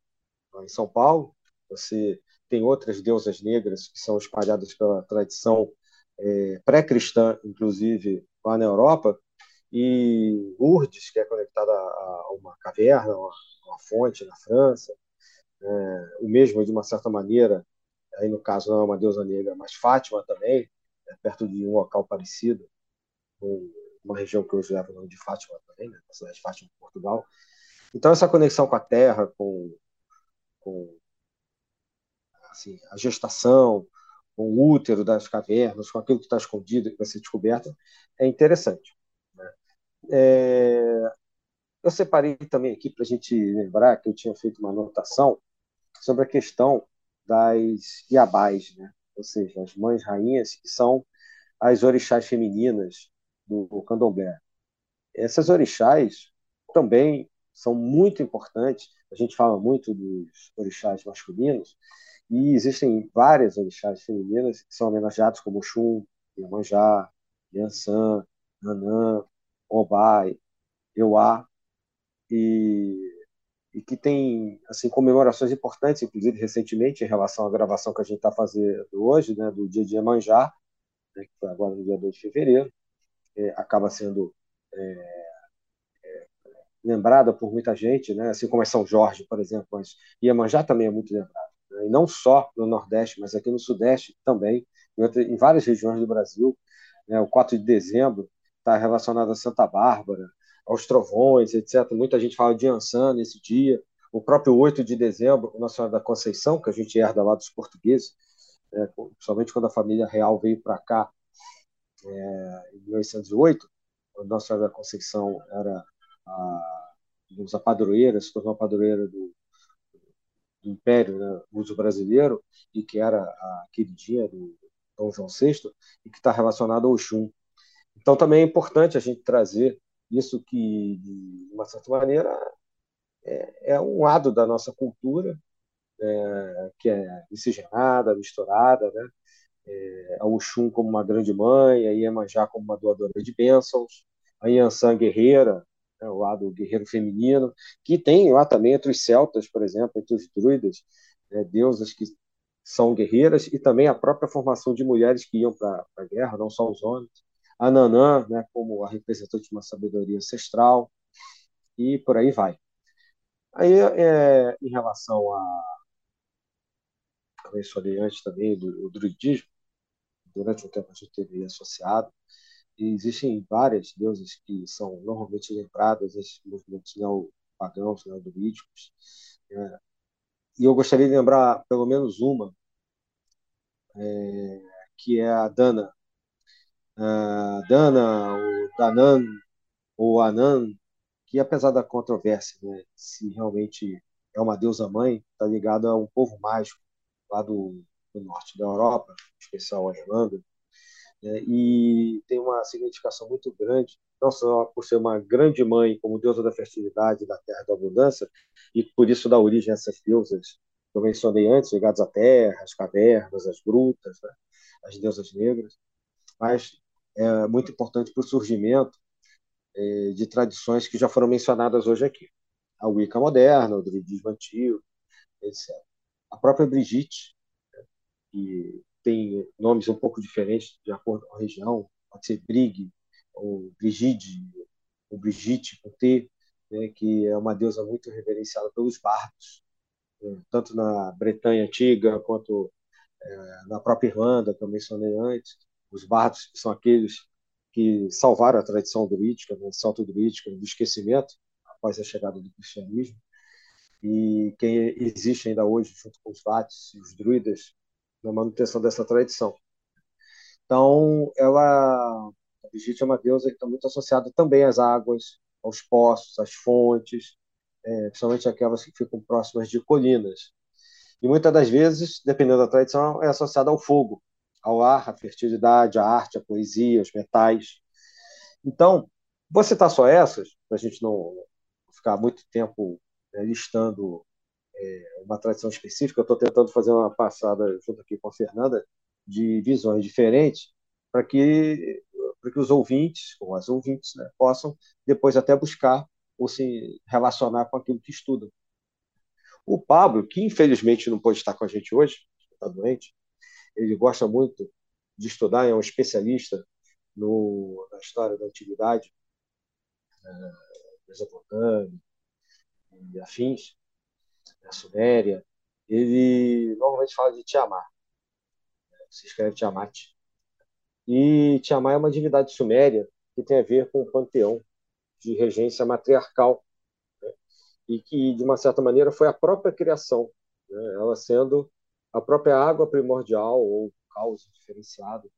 Speaker 1: em São Paulo. Você tem outras deusas negras que são espalhadas pela tradição é, pré-cristã, inclusive lá na Europa, e Lourdes, que é conectada a uma caverna, uma, uma fonte na França, é, o mesmo, de uma certa maneira, aí no caso não é uma deusa negra, mas Fátima também, é perto de um local parecido, uma região que hoje leva o nome de Fátima também, né, a cidade de Fátima, Portugal. Então, essa conexão com a terra, com, com assim, a gestação, com o útero das cavernas, com aquilo que está escondido, que vai ser descoberto, é interessante. Né? É... Eu separei também aqui para a gente lembrar que eu tinha feito uma anotação sobre a questão das Iabás, né? ou seja, as mães rainhas, que são as orixás femininas do candomblé. Essas orixás também são muito importantes. A gente fala muito dos orixás masculinos, e existem várias orixás femininas que são homenageadas como Xum, Iemanjá, Yansan, Nanã, Obai, Euá, e, e que tem assim, comemorações importantes, inclusive recentemente, em relação à gravação que a gente está fazendo hoje, né, do dia de Iemanjá, né, que foi agora no dia 2 de fevereiro, é, acaba sendo é, é, lembrada por muita gente, né, assim como é São Jorge, por exemplo, mas Iemanjá também é muito lembrado e não só no Nordeste, mas aqui no Sudeste também, em, outra, em várias regiões do Brasil. Né? O 4 de dezembro está relacionado a Santa Bárbara, aos trovões, etc. Muita gente fala de Ansan nesse dia. O próprio 8 de dezembro, Nossa Senhora da Conceição, que a gente herda lá dos portugueses, né? principalmente quando a família real veio para cá é, em 1808, quando Nossa Senhora da Conceição era a, a padroeira, se tornou a padroeira do, do Império né, Brasileiro, e que era a queridinha do Dom João VI, e que está relacionado ao Xum. Então, também é importante a gente trazer isso que, de uma certa maneira, é, é um lado da nossa cultura, é, que é miscigenada, misturada, né? É, a Oxum como uma grande mãe, a Iemanjá como uma doadora de bênçãos, a Yansan guerreira, né, o lado guerreiro feminino, que tem lá também entre os celtas, por exemplo, entre os druidas, né, deusas que são guerreiras, e também a própria formação de mulheres que iam para a guerra, não só os homens. A Nanã, né, como a representante de uma sabedoria ancestral, e por aí vai. Aí, é, em relação a. Eu mencionei antes também do, do druidismo, durante um tempo a gente teve associado, e existem várias deusas que são normalmente lembradas nesses movimentos neopagãos, neodolíticos. Né? E eu gostaria de lembrar pelo menos uma, é, que é a Dana. A Dana, o Danan, ou Anan, que apesar da controvérsia, né, se realmente é uma deusa mãe, está ligada a um povo mágico lá do, do norte da Europa, em especial a Irlanda, né, e tem uma significação muito grande, não só por ser uma grande mãe, como deusa da fertilidade, da terra da abundância, e por isso dá origem a essas deusas que eu mencionei antes, ligadas à terra, às cavernas, às grutas, né, as deusas negras, mas é muito importante para o surgimento é, de tradições que já foram mencionadas hoje aqui. A Wicca moderna, o druidismo antigo, etc. A própria Brigitte, que tem nomes um pouco diferentes de acordo com a região, pode ser Brig, ou Brigide, ou Brigitte, com T, né, que é uma deusa muito reverenciada pelos bardos, né, tanto na Bretanha antiga quanto é, na própria Irlanda, que eu mencionei antes. Os bardos são aqueles que salvaram a tradição druídica, né, salto-druídica, do esquecimento após a chegada do cristianismo. E quem existe ainda hoje, junto com os vates e os druidas, na manutenção dessa tradição. Então, ela, a Brigitte é uma deusa que está muito associada também às águas, aos poços, às fontes, é, principalmente aquelas que ficam próximas de colinas. E muitas das vezes, dependendo da tradição, é associada ao fogo, ao ar, à fertilidade, à arte, à poesia, aos metais. Então, vou citar só essas, para a gente não ficar muito tempo né, listando é, uma tradição específica. Eu estou tentando fazer uma passada junto aqui com a Fernanda de visões diferentes para que para que os ouvintes ou as ouvintes né, possam depois até buscar ou se relacionar com aquilo que estudam. O Pablo, que infelizmente não pode estar com a gente hoje, está doente, ele gosta muito de estudar, é um especialista no, na história da antiguidade, é, Mesopotâmia e afins, a Suméria. Ele normalmente fala de Tiamat, se escreve Tiamat. E Tiamat é uma divindade suméria que tem a ver com o panteão de regência matriarcal, né? e que, de uma certa maneira, foi a própria criação, né? ela sendo a própria água primordial ou caos diferenciado,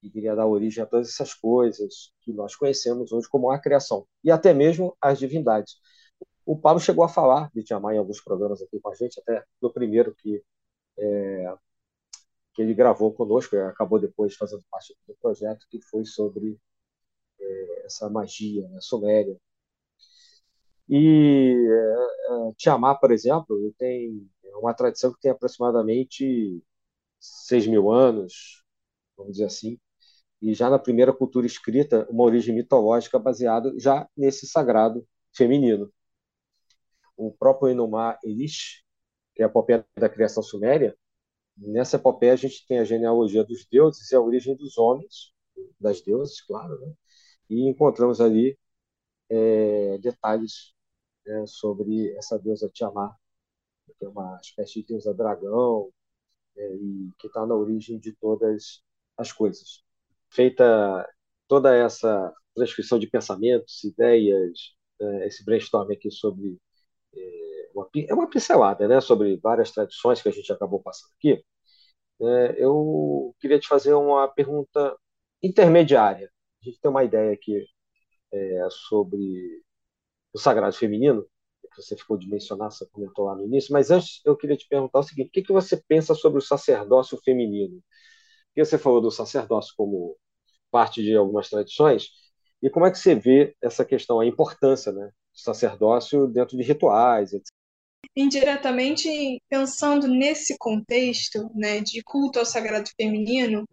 Speaker 1: que queria dar origem a todas essas coisas que nós conhecemos hoje como a criação, e até mesmo as divindades. O Pablo chegou a falar de Tiamat em alguns programas aqui com a gente, até no primeiro que é, que ele gravou conosco, acabou depois fazendo parte do projeto, que foi sobre é, essa magia né, suméria. E é, é Tiamat, por exemplo, tem uma tradição que tem aproximadamente 6 mil anos, vamos dizer assim, e já na primeira cultura escrita, uma origem mitológica baseada já nesse sagrado feminino. O próprio Inumá Elish, que é a epopeia da criação suméria, Nessa epopeia a gente tem a genealogia dos deuses e a origem dos homens, das deusas, claro, né? e encontramos ali é, detalhes né, sobre essa deusa Tiamat, que é uma espécie de deusa dragão, é, e que está na origem de todas as coisas. Feita toda essa transcrição de pensamentos, ideias, é, esse brainstorm aqui sobre é, uma, é uma pincelada né, sobre várias tradições que a gente acabou passando aqui. É, eu queria te fazer uma pergunta intermediária. A gente tem uma ideia aqui é, sobre o sagrado feminino, que você ficou de mencionar, você comentou lá no início, mas antes eu queria te perguntar o seguinte: o que, que você pensa sobre o sacerdócio feminino? Porque você falou do sacerdócio como parte de algumas tradições, e como é que você vê essa questão, a importância né, sacerdócio dentro de rituais, etc
Speaker 2: indiretamente pensando nesse contexto né, de culto ao sagrado feminino,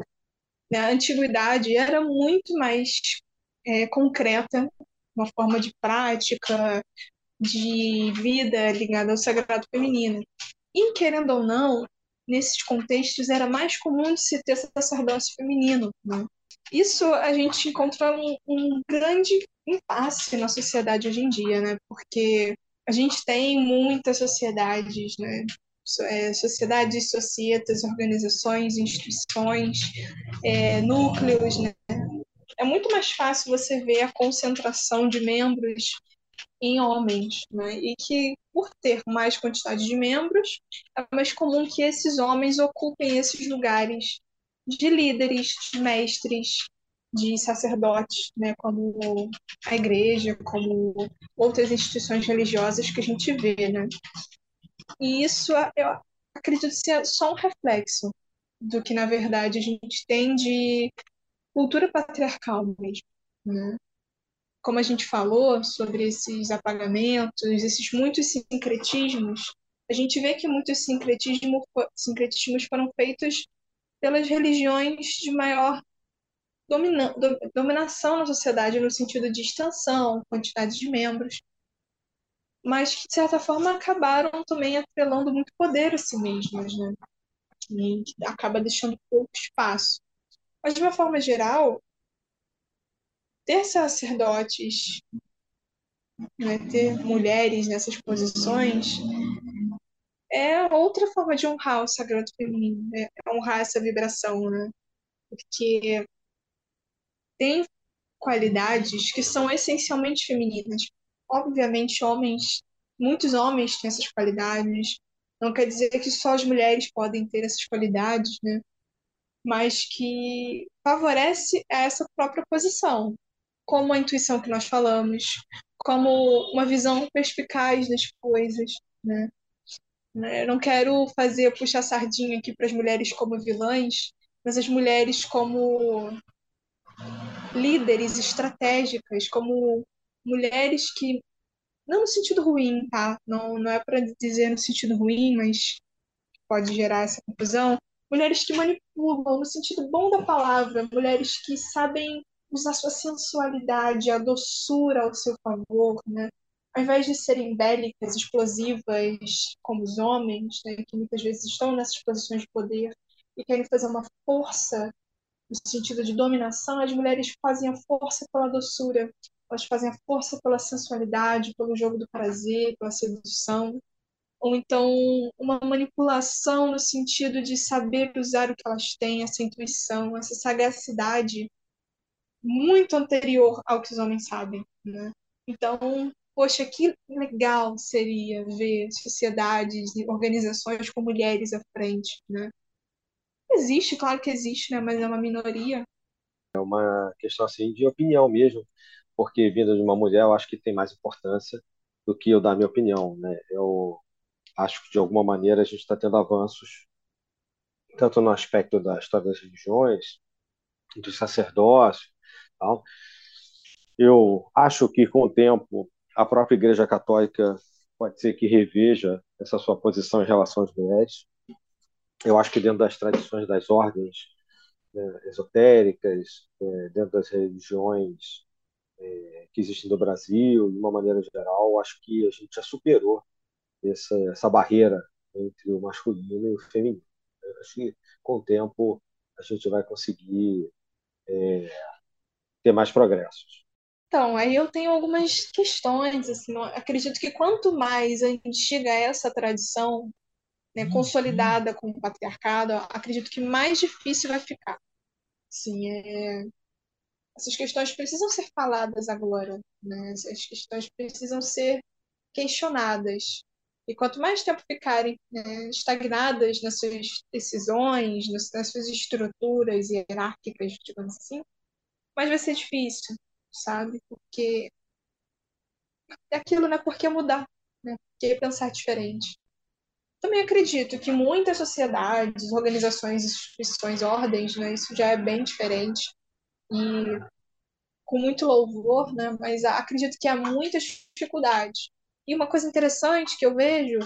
Speaker 2: né, a antiguidade era muito mais é, concreta, uma forma de prática, de vida ligada ao sagrado feminino. E, querendo ou não, nesses contextos era mais comum de se ter sacerdócio feminino. Né? Isso a gente encontra um, um grande impasse na sociedade hoje em dia, né? porque a gente tem muitas sociedades, né? É, sociedades, societas, organizações, instituições, é, núcleos, né? É muito mais fácil você ver a concentração de membros em homens, né? E que, por ter mais quantidade de membros, é mais comum que esses homens ocupem esses lugares de líderes, de mestres, de sacerdotes, né, como a igreja, como outras instituições religiosas que a gente vê, né? E isso eu acredito ser só um reflexo do que na verdade a gente tem de cultura patriarcal mesmo, né? Como a gente falou sobre esses apagamentos, esses muitos sincretismos, a gente vê que muitos sincretismos, sincretismos foram feitos pelas religiões de maior domina, do, dominação na sociedade no sentido de extensão, quantidade de membros, mas que, de certa forma, acabaram também atrelando muito poder a si mesmas, né? E acaba deixando pouco espaço. Mas, de uma forma geral, ter sacerdotes, né, ter mulheres nessas posições, é outra forma de honrar o sagrado feminino, né? é honrar essa vibração, né? Porque tem qualidades que são essencialmente femininas. Obviamente, homens, muitos homens têm essas qualidades. Não quer dizer que só as mulheres podem ter essas qualidades, né? Mas que favorece essa própria posição, como a intuição que nós falamos, como uma visão perspicaz das coisas, né? Eu não quero fazer puxar sardinha aqui para as mulheres como vilãs, mas as mulheres como líderes estratégicas, como mulheres que, não no sentido ruim, tá? Não, não é para dizer no sentido ruim, mas pode gerar essa confusão. Mulheres que manipulam no sentido bom da palavra, mulheres que sabem usar sua sensualidade, a doçura ao seu favor, né? Ao invés de serem bélicas, explosivas, como os homens, né, que muitas vezes estão nessas posições de poder e querem fazer uma força no sentido de dominação, as mulheres fazem a força pela doçura, elas fazem a força pela sensualidade, pelo jogo do prazer, pela sedução, ou então uma manipulação no sentido de saber usar o que elas têm, essa intuição, essa sagacidade muito anterior ao que os homens sabem, né? Então, poxa, que legal seria ver sociedades e organizações com mulheres à frente, né? Existe, claro que existe, né? Mas é uma minoria.
Speaker 1: É uma questão assim de opinião mesmo, porque vindo de uma mulher, eu acho que tem mais importância do que eu dar minha opinião, né? Eu acho que de alguma maneira a gente está tendo avanços tanto no aspecto da história das religiões, do sacerdócio, tal. Eu acho que com o tempo a própria Igreja Católica pode ser que reveja essa sua posição em relação às mulheres eu acho que dentro das tradições das ordens né, esotéricas, é, dentro das religiões é, que existem no Brasil, de uma maneira geral, acho que a gente já superou essa, essa barreira entre o masculino e o feminino. Eu acho que com o tempo a gente vai conseguir é, ter mais progressos.
Speaker 2: Então, aí eu tenho algumas questões, assim, acredito que quanto mais antiga é essa tradição, né, uhum. consolidada com o patriarcado, acredito que mais difícil vai ficar. Sim, é... essas questões precisam ser faladas agora, né? essas questões precisam ser questionadas. E quanto mais tempo ficarem né, estagnadas nas suas decisões, nas suas estruturas hierárquicas, digamos assim, mais vai ser difícil, sabe? Porque é aquilo, né? Por que mudar? Né? Por que pensar diferente? Também acredito que muitas sociedades, organizações, instituições, ordens, né, isso já é bem diferente e com muito louvor, né, mas acredito que há muitas dificuldades. E uma coisa interessante que eu vejo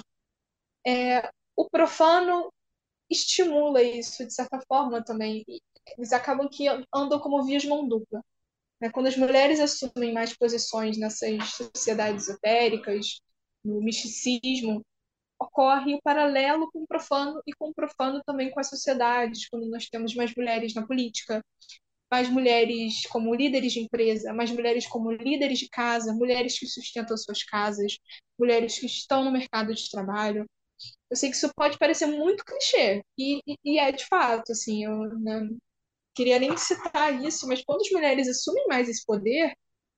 Speaker 2: é o profano estimula isso de certa forma também. Eles acabam que andam como vias mão dupla. Né? Quando as mulheres assumem mais posições nessas sociedades esotéricas, no misticismo, ocorre o paralelo com o profano e com o profano também com as sociedades, quando nós temos mais mulheres na política, mais mulheres como líderes de empresa, mais mulheres como líderes de casa, mulheres que sustentam suas casas, mulheres que estão no mercado de trabalho. Eu sei que isso pode parecer muito clichê, e, e, é de fato, assim, eu né, queria nem citar isso, mas quando as mulheres assumem mais esse poder,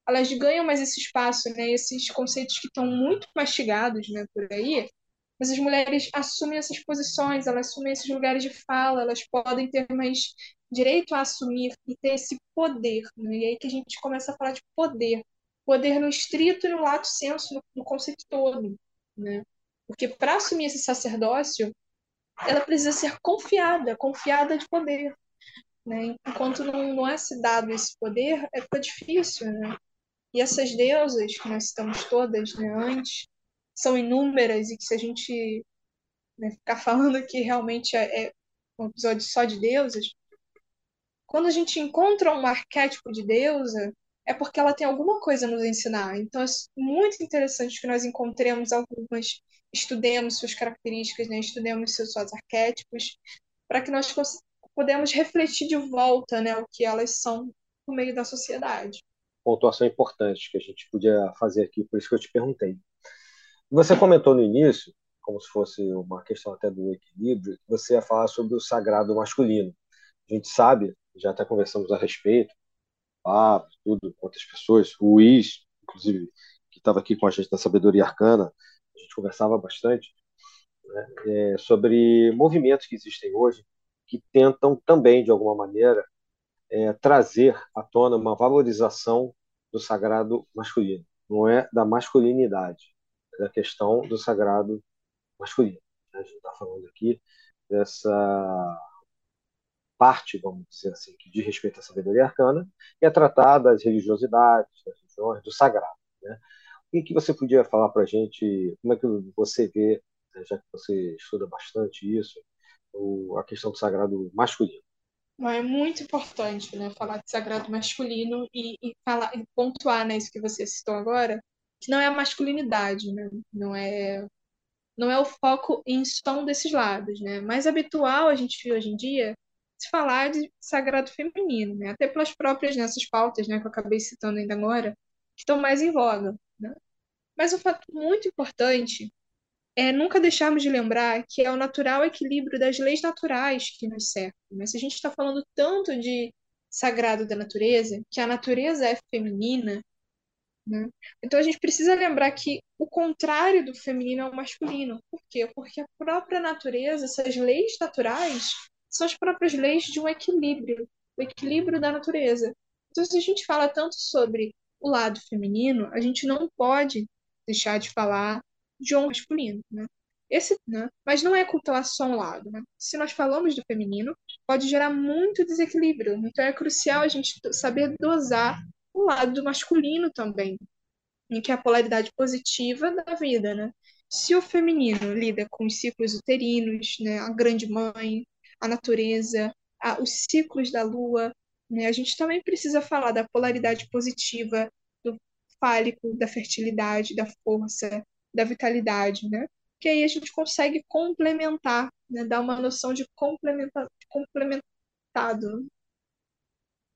Speaker 2: elas ganham mais esse espaço, né, esses conceitos que estão muito mastigados né, por aí, mas as mulheres assumem essas posições, elas assumem esses lugares de fala, elas podem ter mais direito a assumir e ter esse poder. Né? E aí que a gente começa a falar de poder. Poder no estrito e no lato senso, no, no conceito todo. Né? Porque para assumir esse sacerdócio, ela precisa ser confiada, confiada de poder. Né? Enquanto não, não é se dado esse poder, é fica difícil. Né? E essas deusas, que nós citamos todas né, antes, são inúmeras e que se a gente né, ficar falando que realmente é, é um episódio só de deusas, quando a gente encontra um arquétipo de deusa, é porque ela tem alguma coisa a nos ensinar. Então é muito interessante que nós encontremos algumas, estudemos suas características, né? estudemos seus, seus arquétipos, para que nós podemos refletir de volta né, o que elas são no meio da sociedade.
Speaker 1: Pontuação importante que a gente podia fazer aqui, por isso que eu te perguntei. Você comentou no início, como se fosse uma questão até do equilíbrio, que você ia falar sobre o sagrado masculino. A gente sabe, já até conversamos a respeito, ah, tudo, outras pessoas, o Luiz, inclusive, que estava aqui com a gente na Sabedoria Arcana, a gente conversava bastante né, é, sobre movimentos que existem hoje que tentam também, de alguma maneira, é, trazer à tona uma valorização do sagrado masculino, não é da masculinidade da questão do sagrado masculino. Né? A gente está falando aqui dessa parte, vamos dizer assim, que diz respeito à sabedoria arcana, e é tratar das religiosidades, das religiões, do sagrado. Né? O que você podia falar para a gente, como é que você vê, né, já que você estuda bastante isso, a questão do sagrado masculino?
Speaker 2: É muito importante né, falar de sagrado masculino e, e, falar, e pontuar né, isso que você citou agora, que não é a masculinidade, né? Não é não é o foco em só um desses lados, né? Mais habitual a gente vê hoje em dia se falar de sagrado feminino, né? Até pelas próprias nessas pautas, né, que eu acabei citando ainda agora, que estão mais em voga, né? Mas um fato muito importante é nunca deixarmos de lembrar que é o natural equilíbrio das leis naturais que nos cercam. Né? Se a gente está falando tanto de sagrado da natureza, que a natureza é feminina, né? Então a gente precisa lembrar que o contrário do feminino é o masculino. Por quê? Porque a própria natureza, essas leis naturais, são as próprias leis de um equilíbrio, o equilíbrio da natureza. Então, se a gente fala tanto sobre o lado feminino, a gente não pode deixar de falar de um masculino, né? Esse, né? Mas não é cultuar só um lado, né? Se nós falamos do feminino, pode gerar muito desequilíbrio. Então é crucial a gente saber dosar o lado do masculino também, em que é a polaridade positiva da vida, né? Se o feminino lida com os ciclos uterinos, né, a grande mãe, a natureza, a, os ciclos da lua, né, a gente também precisa falar da polaridade positiva do fálico, da fertilidade, da força, da vitalidade, né? Que aí a gente consegue complementar, né, dar uma noção de, complementa, de complementado,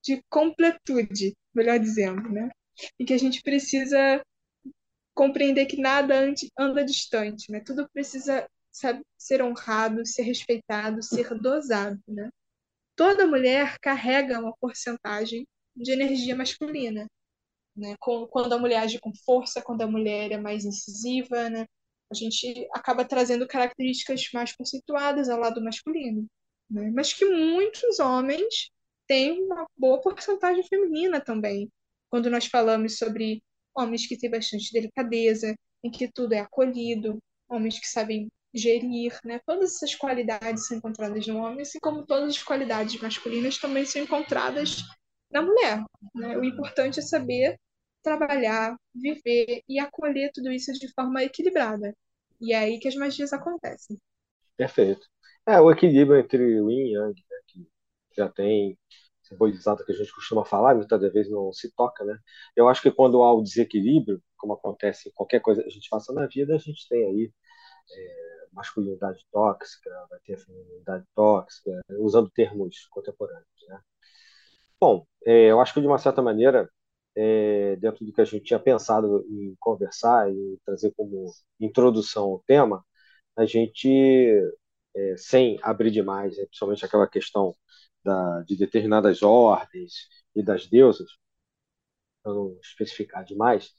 Speaker 2: de completude, melhor dizendo, né? E que a gente precisa compreender que nada anda distante, né? Tudo precisa ser honrado, ser respeitado, ser dosado, né? Toda mulher carrega uma porcentagem de energia masculina, né? Quando a mulher age com força, quando a mulher é mais incisiva, né? A gente acaba trazendo características mais conceituadas ao lado masculino, né? Mas que muitos homens tem uma boa porcentagem feminina também. Quando nós falamos sobre homens que têm bastante delicadeza, em que tudo é acolhido, homens que sabem gerir, né? Todas essas qualidades são encontradas no homem, assim como todas as qualidades masculinas também são encontradas na mulher. Né? O importante é saber trabalhar, viver e acolher tudo isso de forma equilibrada. E é aí que as magias acontecem.
Speaker 1: Perfeito. É, o equilíbrio entre o yin e yang, né, que já tem simbolizado que a gente costuma falar, muitas vezes não se toca, né? Eu acho que quando há o desequilíbrio, como acontece em qualquer coisa que a gente faça na vida, a gente tem aí é, masculinidade tóxica, vai ter feminilidade tóxica, usando termos contemporâneos, né? Bom, é, eu acho que de uma certa maneira, é, dentro do que a gente tinha pensado em conversar e trazer como introdução ao tema, a gente, é, sem abrir demais, né, principalmente aquela questão da, de determinadas ordens e das deusas, para não especificar demais,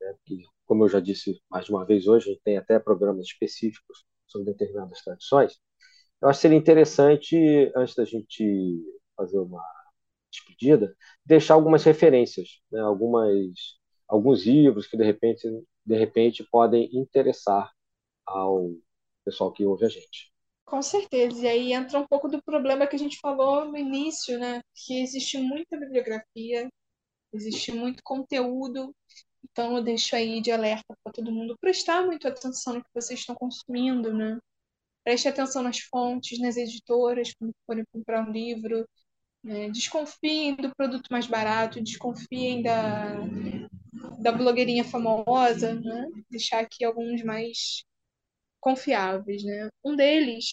Speaker 1: né, porque, como eu já disse mais de uma vez hoje, a gente tem até programas específicos sobre determinadas tradições. Eu acho que seria interessante, antes da gente fazer uma despedida, deixar algumas referências, né, algumas, alguns livros que de repente, de repente podem interessar ao pessoal que ouve a gente.
Speaker 2: Com certeza. E aí entra um pouco do problema que a gente falou no início, né? Que existe muita bibliografia, existe muito conteúdo. Então eu deixo aí de alerta para todo mundo prestar muito atenção no que vocês estão consumindo, né? Preste atenção nas fontes, nas editoras, quando forem comprar um livro. Né? Desconfiem do produto mais barato, desconfiem da, da blogueirinha famosa, né? Deixar aqui alguns mais confiáveis, né? Um deles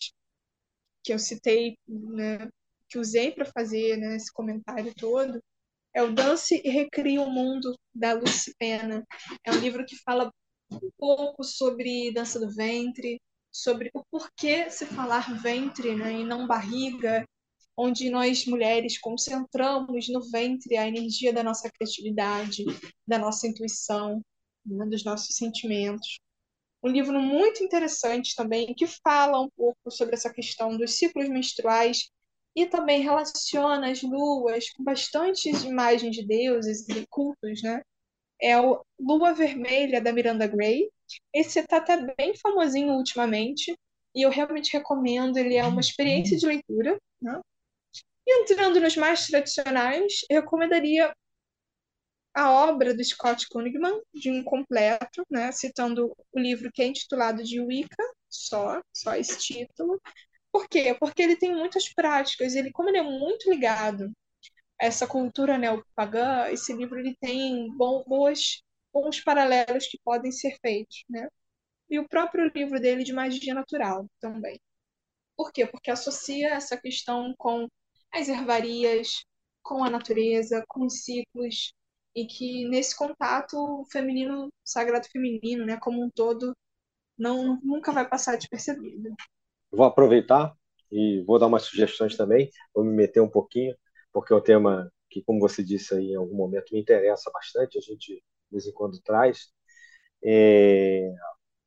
Speaker 2: que eu citei, né, que usei para fazer né, esse comentário todo, é o Dance e Recria o Mundo da Lucy Pena. É um livro que fala um pouco sobre dança do ventre, sobre o porquê se falar ventre né, e não barriga, onde nós mulheres concentramos no ventre a energia da nossa criatividade, da nossa intuição, né, dos nossos sentimentos um livro muito interessante também, que fala um pouco sobre essa questão dos ciclos menstruais e também relaciona as luas com bastantes imagens de deuses e cultos, né? É o Lua Vermelha, da Miranda Gray. Esse está até bem famosinho ultimamente, e eu realmente recomendo, ele é uma experiência de leitura, né? Entrando nos mais tradicionais, eu recomendaria a obra do Scott Kunigman, de um completo, né, citando o livro que é intitulado de Wicca, só, só esse título. Por quê? Porque ele tem muitas práticas, ele, como ele é muito ligado a essa cultura neopagã, esse livro ele tem bom, boas os paralelos que podem ser feitos, né? E o próprio livro dele de magia natural também. Por quê? Porque associa essa questão com as ervarias, com a natureza, com os ciclos, e que nesse contato o feminino, sagrado feminino, né, como um todo, não nunca vai passar despercebido.
Speaker 1: Vou aproveitar e vou dar umas sugestões também, vou me meter um pouquinho, porque é um tema que, como você disse aí em algum momento, me interessa bastante, a gente de vez em quando traz. É,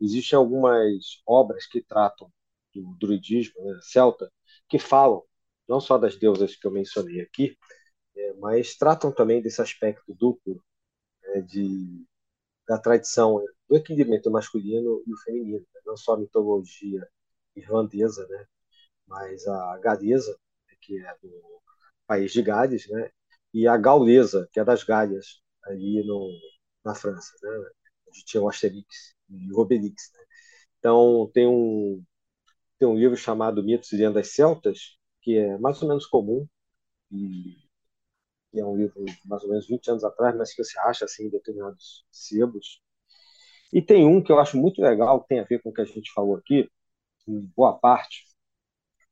Speaker 1: existem algumas obras que tratam do druidismo né, celta, que falam não só das deusas que eu mencionei aqui, é, mas tratam também desse aspecto duplo né, de, da tradição do equilíbrio masculino e o feminino, né, não só a mitologia irlandesa, né, mas a galesa, que é do país de Gales, né, e a gaulesa, que é das Galhas, ali no, na França, né, onde tinha o Asterix e o Obelix. Né. Então, tem um, tem um livro chamado Mitos e Lendas Celtas, que é mais ou menos comum, e é um livro de mais ou menos 20 anos atrás, mas que você acha assim, em determinados sebos. E tem um que eu acho muito legal, tem a ver com o que a gente falou aqui, em boa parte,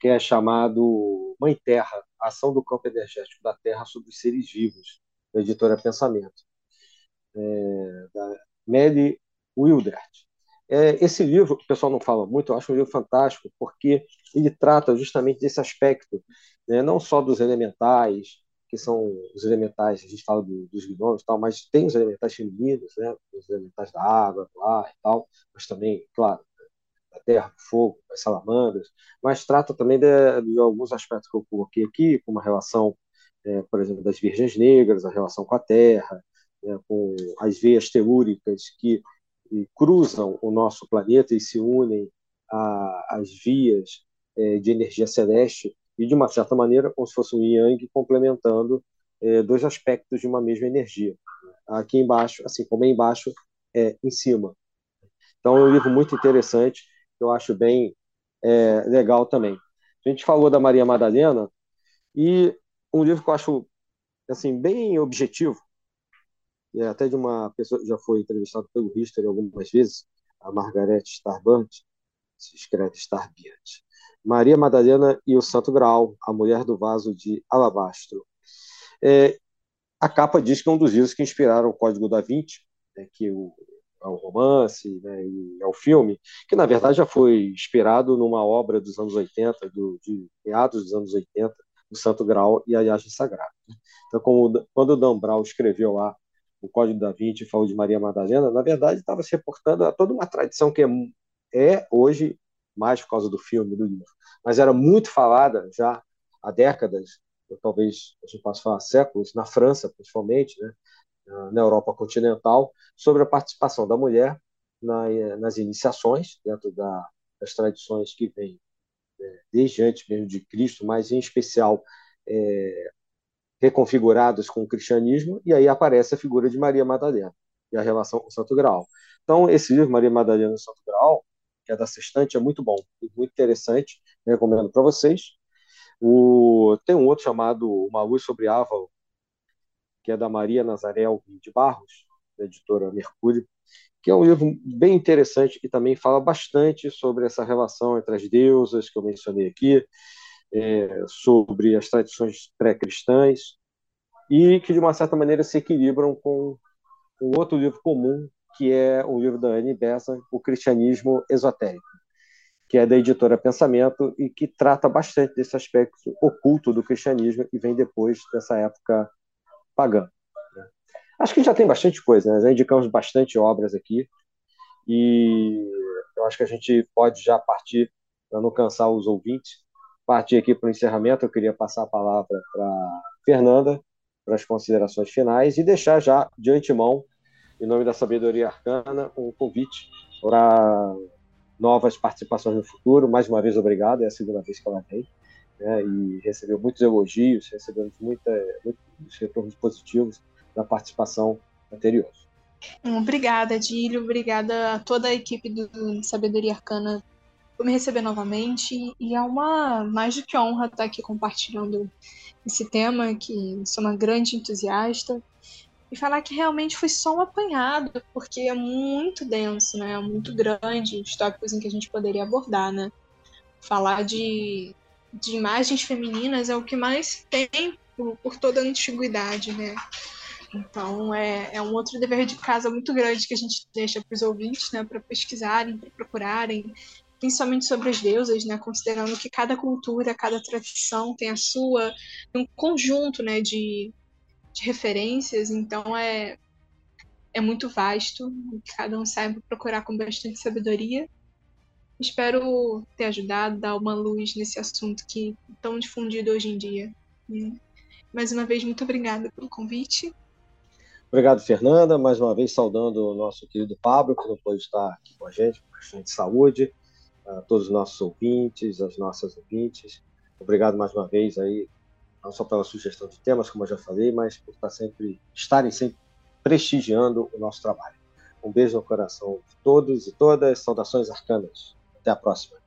Speaker 1: que é chamado Mãe Terra, Ação do Campo Energético da Terra sobre os Seres Vivos, da editora Pensamento, é, da Mary Wildert. É, esse livro, o pessoal não fala muito, eu acho um livro fantástico, porque ele trata justamente desse aspecto, né, não só dos elementais, que são os elementais, a gente fala do, dos gnomos e tal, mas tem os elementais femininos, né, os elementais da água, do ar e tal, mas também, claro, da terra, do fogo, das salamandras, mas trata também de, de alguns aspectos que eu coloquei aqui, como a relação, é, por exemplo, das virgens negras, a relação com a terra, né, com as veias telúricas que cruzam o nosso planeta e se unem às vias é, de energia celeste e de uma certa maneira como se fosse um yang complementando é, dois aspectos de uma mesma energia. Aqui embaixo assim como é embaixo é em cima. Então é um livro muito interessante que eu acho bem é, legal também. A gente falou da Maria Madalena e um livro que eu acho assim bem objetivo é até de uma pessoa que já foi entrevistada pelo History algumas vezes, a Margaret Starband, se escreve Starband. Maria Madalena e o Santo Graal, a mulher do vaso de alabastro. É, a capa diz que é um dos livros que inspiraram o Código da Vinci, né, que o, é o romance né, e é o filme, que na verdade já foi inspirado numa obra dos anos 80, do, de meados dos anos 80, o Santo Graal e a Viagem Sagrada. Então, como, quando o Dan Brown escreveu lá o Código da Vinci falou de Maria Madalena, na verdade estava se reportando a toda uma tradição que é, é, hoje, mais por causa do filme, do livro, mas era muito falada já há décadas, ou talvez a gente possa falar séculos, na França principalmente, né, na Europa continental, sobre a participação da mulher na, nas iniciações, dentro da, das tradições que vêm é, desde antes mesmo de Cristo, mas em especial é, reconfigurados com o cristianismo, e aí aparece a figura de Maria Madalena e a relação com o Santo Graal. Então, esse livro, Maria Madalena e o Santo Graal, que é da Sextante, é muito bom, muito interessante, recomendo para vocês. O... Tem um outro chamado Uma Luz sobre Ávalo, que é da Maria Nazaré de Barros, da editora Mercúrio, que é um livro bem interessante e também fala bastante sobre essa relação entre as deusas que eu mencionei aqui, é, sobre as tradições pré-cristãs e que, de uma certa maneira, se equilibram com um outro livro comum, que é o livro da Anne Besant, O Cristianismo Esotérico, que é da editora Pensamento e que trata bastante desse aspecto oculto do cristianismo e vem depois dessa época pagã. Né? Acho que já tem bastante coisa, né? já indicamos bastante obras aqui e eu acho que a gente pode já partir, para não cansar os ouvintes, partir aqui para o encerramento, eu queria passar a palavra para Fernanda, para as considerações finais, e deixar já de antemão, em nome da Sabedoria Arcana, um convite para novas participações no futuro. Mais uma vez, obrigado, é a segunda vez que ela vem. Né, e recebeu muitos elogios, recebemos muita, muitos retornos positivos da participação anterior.
Speaker 2: Obrigada, Dílio. Obrigada a toda a equipe do Sabedoria Arcana por me receber novamente e é uma mais do que honra estar aqui compartilhando esse tema, que sou uma grande entusiasta e falar que realmente foi só um apanhado, porque é muito denso, né? É muito grande os tópicos em que a gente poderia abordar, né? Falar de, de imagens femininas é o que mais tem por, por toda a antiguidade, né? Então é, é um outro dever de casa muito grande que a gente deixa para os ouvintes, né? Para pesquisarem, para procurarem, principalmente sobre as deusas, né? Considerando que cada cultura, cada tradição tem a sua, um conjunto, né? De de referências, então é, é muito vasto, cada um saiba procurar com bastante sabedoria. Espero ter ajudado, dar uma luz nesse assunto que é tão difundido hoje em dia. Mais uma vez, muito obrigada pelo convite.
Speaker 1: Obrigado, Fernanda. Mais uma vez, saudando o nosso querido Pablo, que não pôde estar aqui com a gente, por questão de saúde, a todos os nossos ouvintes, as nossas ouvintes. Obrigado mais uma vez aí não só pela sugestão de temas, como eu já falei, mas por estar sempre, estarem sempre prestigiando o nosso trabalho. Um beijo no coração de todos e todas, saudações arcanas. Até a próxima.